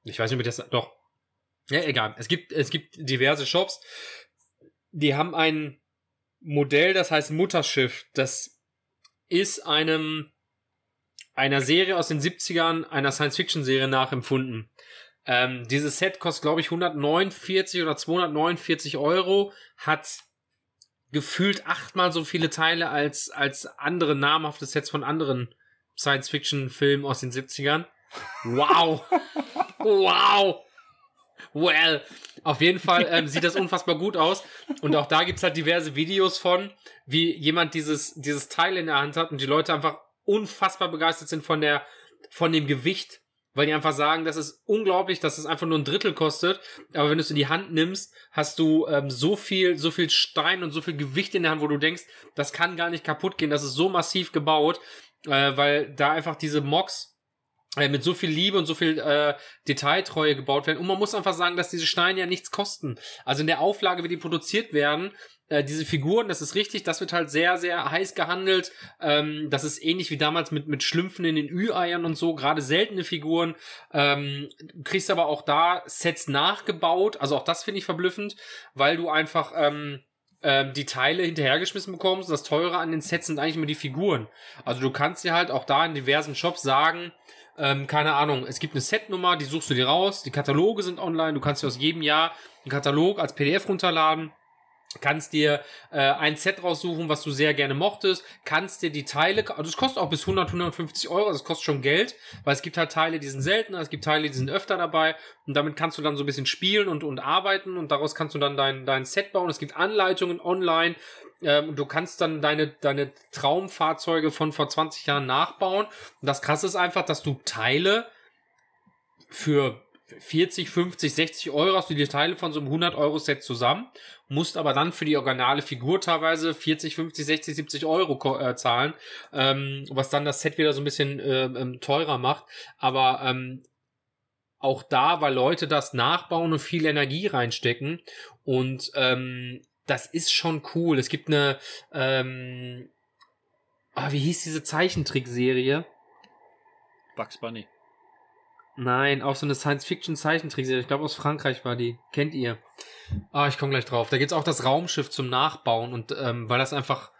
ich weiß nicht, ob ich das, doch. Ja, egal. Es gibt, es gibt diverse Shops, die haben ein Modell, das heißt Mutterschiff. Das ist einem, einer Serie aus den 70ern, einer Science-Fiction-Serie nachempfunden. Ähm, dieses Set kostet, glaube ich, 149 oder 249 Euro, hat gefühlt achtmal so viele Teile als, als andere namhafte Sets von anderen Science-Fiction-Filmen aus den 70ern. Wow. wow. Well, auf jeden Fall ähm, sieht das unfassbar gut aus. Und auch da gibt's halt diverse Videos von, wie jemand dieses, dieses Teil in der Hand hat und die Leute einfach unfassbar begeistert sind von der, von dem Gewicht. Weil die einfach sagen, das ist unglaublich, dass es einfach nur ein Drittel kostet. Aber wenn du es in die Hand nimmst, hast du ähm, so viel, so viel Stein und so viel Gewicht in der Hand, wo du denkst, das kann gar nicht kaputt gehen. Das ist so massiv gebaut, äh, weil da einfach diese Mocks äh, mit so viel Liebe und so viel äh, Detailtreue gebaut werden. Und man muss einfach sagen, dass diese Steine ja nichts kosten. Also in der Auflage, wie die produziert werden, äh, diese Figuren, das ist richtig, das wird halt sehr, sehr heiß gehandelt. Ähm, das ist ähnlich wie damals mit, mit Schlümpfen in den Ü-Eiern und so, gerade seltene Figuren. Ähm, du kriegst aber auch da Sets nachgebaut, also auch das finde ich verblüffend, weil du einfach ähm, ähm, die Teile hinterhergeschmissen bekommst. Das Teure an den Sets sind eigentlich immer die Figuren. Also du kannst dir halt auch da in diversen Shops sagen, ähm, keine Ahnung, es gibt eine Setnummer, die suchst du dir raus, die Kataloge sind online, du kannst dir aus jedem Jahr einen Katalog als PDF runterladen kannst dir äh, ein Set raussuchen, was du sehr gerne mochtest, kannst dir die Teile, also es kostet auch bis 100, 150 Euro, also es kostet schon Geld, weil es gibt halt Teile, die sind seltener, es gibt Teile, die sind öfter dabei und damit kannst du dann so ein bisschen spielen und, und arbeiten und daraus kannst du dann dein, dein Set bauen. Es gibt Anleitungen online ähm, und du kannst dann deine, deine Traumfahrzeuge von vor 20 Jahren nachbauen. Und das krasse ist einfach, dass du Teile für 40, 50, 60 Euro hast du die Teile von so einem 100 Euro Set zusammen, musst aber dann für die originale Figur teilweise 40, 50, 60, 70 Euro äh, zahlen, ähm, was dann das Set wieder so ein bisschen äh, teurer macht. Aber ähm, auch da, weil Leute das nachbauen und viel Energie reinstecken und ähm, das ist schon cool. Es gibt eine, ähm, ah, wie hieß diese Zeichentrickserie? Bugs Bunny. Nein, auch so eine Science-Fiction-Zeichentrickserie. Ich glaube, aus Frankreich war die. Kennt ihr? Ah, ich komme gleich drauf. Da gibt's auch das Raumschiff zum Nachbauen und ähm, weil das einfach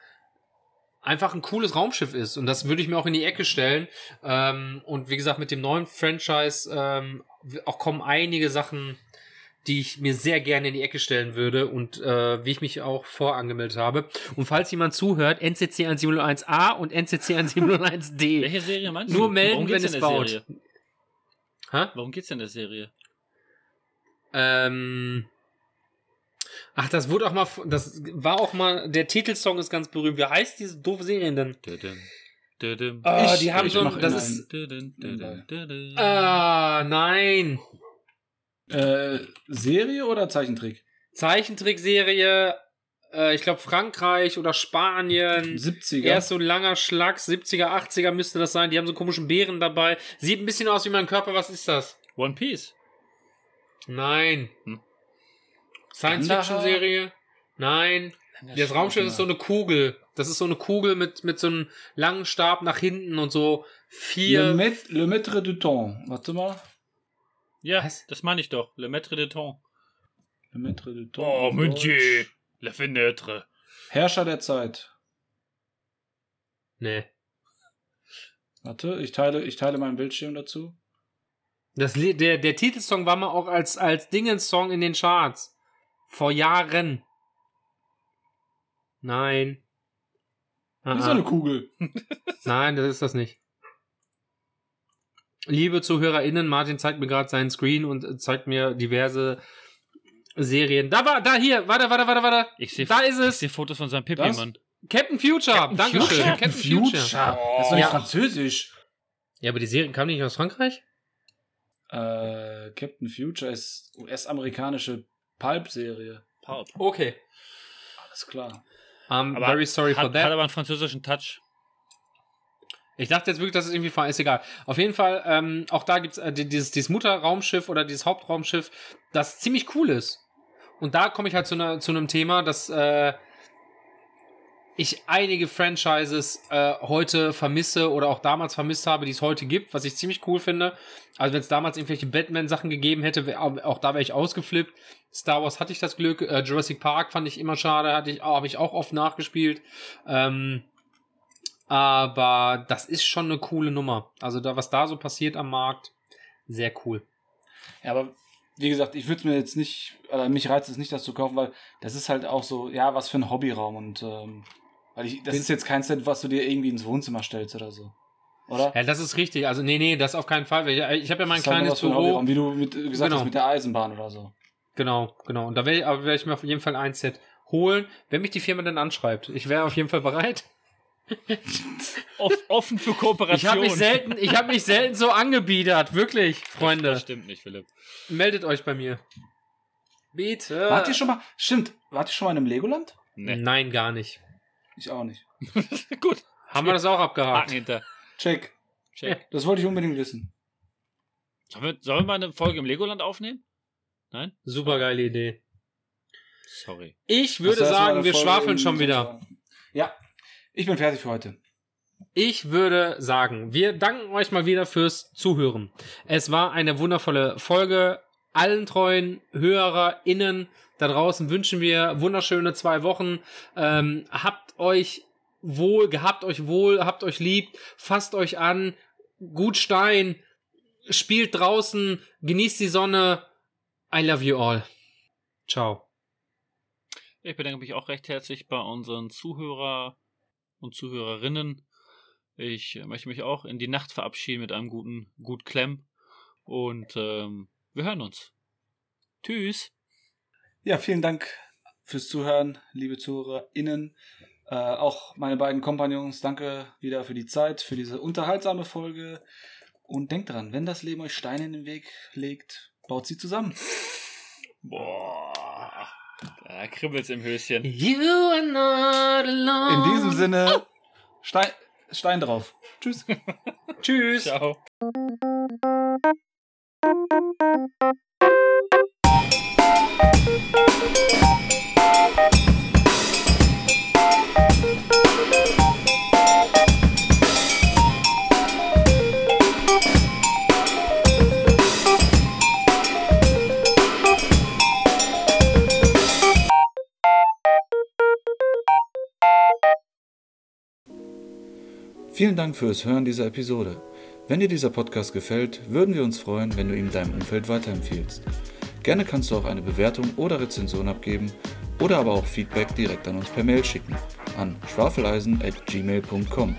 einfach ein cooles Raumschiff ist und das würde ich mir auch in die Ecke stellen. Ähm, und wie gesagt, mit dem neuen Franchise ähm, auch kommen einige Sachen, die ich mir sehr gerne in die Ecke stellen würde und äh, wie ich mich auch vorangemeldet habe. Und falls jemand zuhört, NCC 1701A und NCC 1701D. Welche Serie meinst du? Nur melden, wenn es baut. Serie? Hä? Worum geht's denn in der Serie? Ähm. Ach, das wurde auch mal, das war auch mal, der Titelsong ist ganz berühmt. Wie heißt diese doofe Serie denn? Ah, die haben schon, das ist. Ah, nein. Äh, Serie oder Zeichentrick? Zeichentrickserie, äh, ich glaube Frankreich oder Spanien. 70er. Erst so ein langer Schlag, 70er, 80er müsste das sein. Die haben so komischen Bären dabei. Sieht ein bisschen aus wie mein Körper. Was ist das? One Piece. Nein. Hm. Science-Fiction-Serie? Nein. Das Raumschiff ist so eine Kugel. Das ist so eine Kugel mit, mit so einem langen Stab nach hinten und so vier. Le, Met Le Maître du Temps. Warte mal. Ja, Was? das meine ich doch. Le Maître du Temps. Le Maître du Temps. Oh, mon La Fenêtre. Herrscher der Zeit. Nee. Warte, ich teile, ich teile meinen Bildschirm dazu. Das, der, der Titelsong war mal auch als, als Dingens-Song in den Charts. Vor Jahren. Nein. Das ist eine Kugel. Nein, das ist das nicht. Liebe ZuhörerInnen, Martin zeigt mir gerade seinen Screen und zeigt mir diverse Serien. Da war, da hier, warte, warte, warte, warte. Ich sehe, da ist es. Ich sehe Fotos von seinem Pipi, Mann. Captain Future, Captain Dankeschön. Future. Captain Future. Oh. Das ist doch Ja. französisch. Ja, aber die Serie kam nicht aus Frankreich? Äh, Captain Future ist US-amerikanische Pulp-Serie. Pulp. Okay. Alles klar. I'm Aber very sorry hat, for that. Hat aber einen französischen Touch. Ich dachte jetzt wirklich, dass es irgendwie war. Ist egal. Auf jeden Fall, ähm, auch da gibt's äh, die- dieses, dieses Mutterraumschiff oder dieses Hauptraumschiff, das ziemlich cool ist. Und da komme ich halt zu, einer, zu einem Thema, dass äh, ich einige Franchises äh, heute vermisse oder auch damals vermisst habe, die es heute gibt, was ich ziemlich cool finde. Also wenn es damals irgendwelche Batman-Sachen gegeben hätte, wär, auch da wäre ich ausgeflippt. Star Wars hatte ich das Glück. Äh, Jurassic Park fand ich immer schade, hatte ich, habe ich auch oft nachgespielt. Ähm, aber das ist schon eine coole Nummer. Also da, was da so passiert am Markt, sehr cool. Ja, aber wie gesagt, ich würde es mir jetzt nicht, oder mich reizt es nicht, das zu kaufen, weil das ist halt auch so, ja, was für ein Hobbyraum und ähm, weil ich, das Bin- ist jetzt kein Set, was du dir irgendwie ins Wohnzimmer stellst oder so. Oder? Ja, das ist richtig. Also, nee, nee, das auf keinen Fall. Ich, ich habe ja mein Das ist halt kleines für ein Büro. Hobbyraum, wie du mit, gesagt Genau. hast, mit der Eisenbahn oder so. Genau, genau. Und da werde ich, aber werd ich mir auf jeden Fall ein Set holen, wenn mich die Firma dann anschreibt. Ich wäre auf jeden Fall bereit. Off, offen für Ich Kooperation. habe mich selten, ich habe mich selten so angebiedert, wirklich, Das Freunde. stimmt nicht, Philipp. Meldet euch bei mir. Bitte. Wart ihr schon mal, stimmt, wart ihr schon mal in einem Legoland? Nee. Nein, gar nicht. Ich auch nicht. Gut. Haben wir das auch Haken abgehakt? hinter. Check. Check. Das wollte ich unbedingt wissen. Sollen wir, sollen wir mal eine Folge im Legoland aufnehmen? Nein? Super geile Idee. Sorry. Ich würde Das sagen, wir schwafeln schon wieder. Ja, ich bin fertig für heute. Ich würde sagen, wir danken euch mal wieder fürs Zuhören. Es war eine wundervolle Folge. Allen treuen HörerInnen da draußen wünschen wir wunderschöne zwei Wochen. Ähm, habt euch wohl, gehabt euch wohl, habt euch lieb, fasst euch an, gut Stein, spielt draußen, genießt die Sonne. I love you all. Ciao. Ich bedanke mich auch recht herzlich bei unseren Zuhörer und Zuhörerinnen. Ich äh, möchte mich auch in die Nacht verabschieden mit einem guten Gut Klemm. Und ähm, wir hören uns. Tschüss. Ja, vielen Dank fürs Zuhören, liebe ZuhörerInnen. Äh, auch meine beiden Kompagnons, danke wieder für die Zeit, für diese unterhaltsame Folge. Und denkt dran, wenn das Leben euch Steine in den Weg legt, baut sie zusammen. Boah. Da kribbelt's im Höschen. You are not alone. In diesem Sinne, Stein, Stein drauf. Tschüss. Tschüss. Ciao. Vielen Dank fürs Hören dieser Episode. Wenn dir dieser Podcast gefällt, würden wir uns freuen, wenn du ihn deinem Umfeld weiterempfiehlst. Gerne kannst du auch eine Bewertung oder Rezension abgeben oder aber auch Feedback direkt an uns per Mail schicken an schwafeleisen@gmail.com.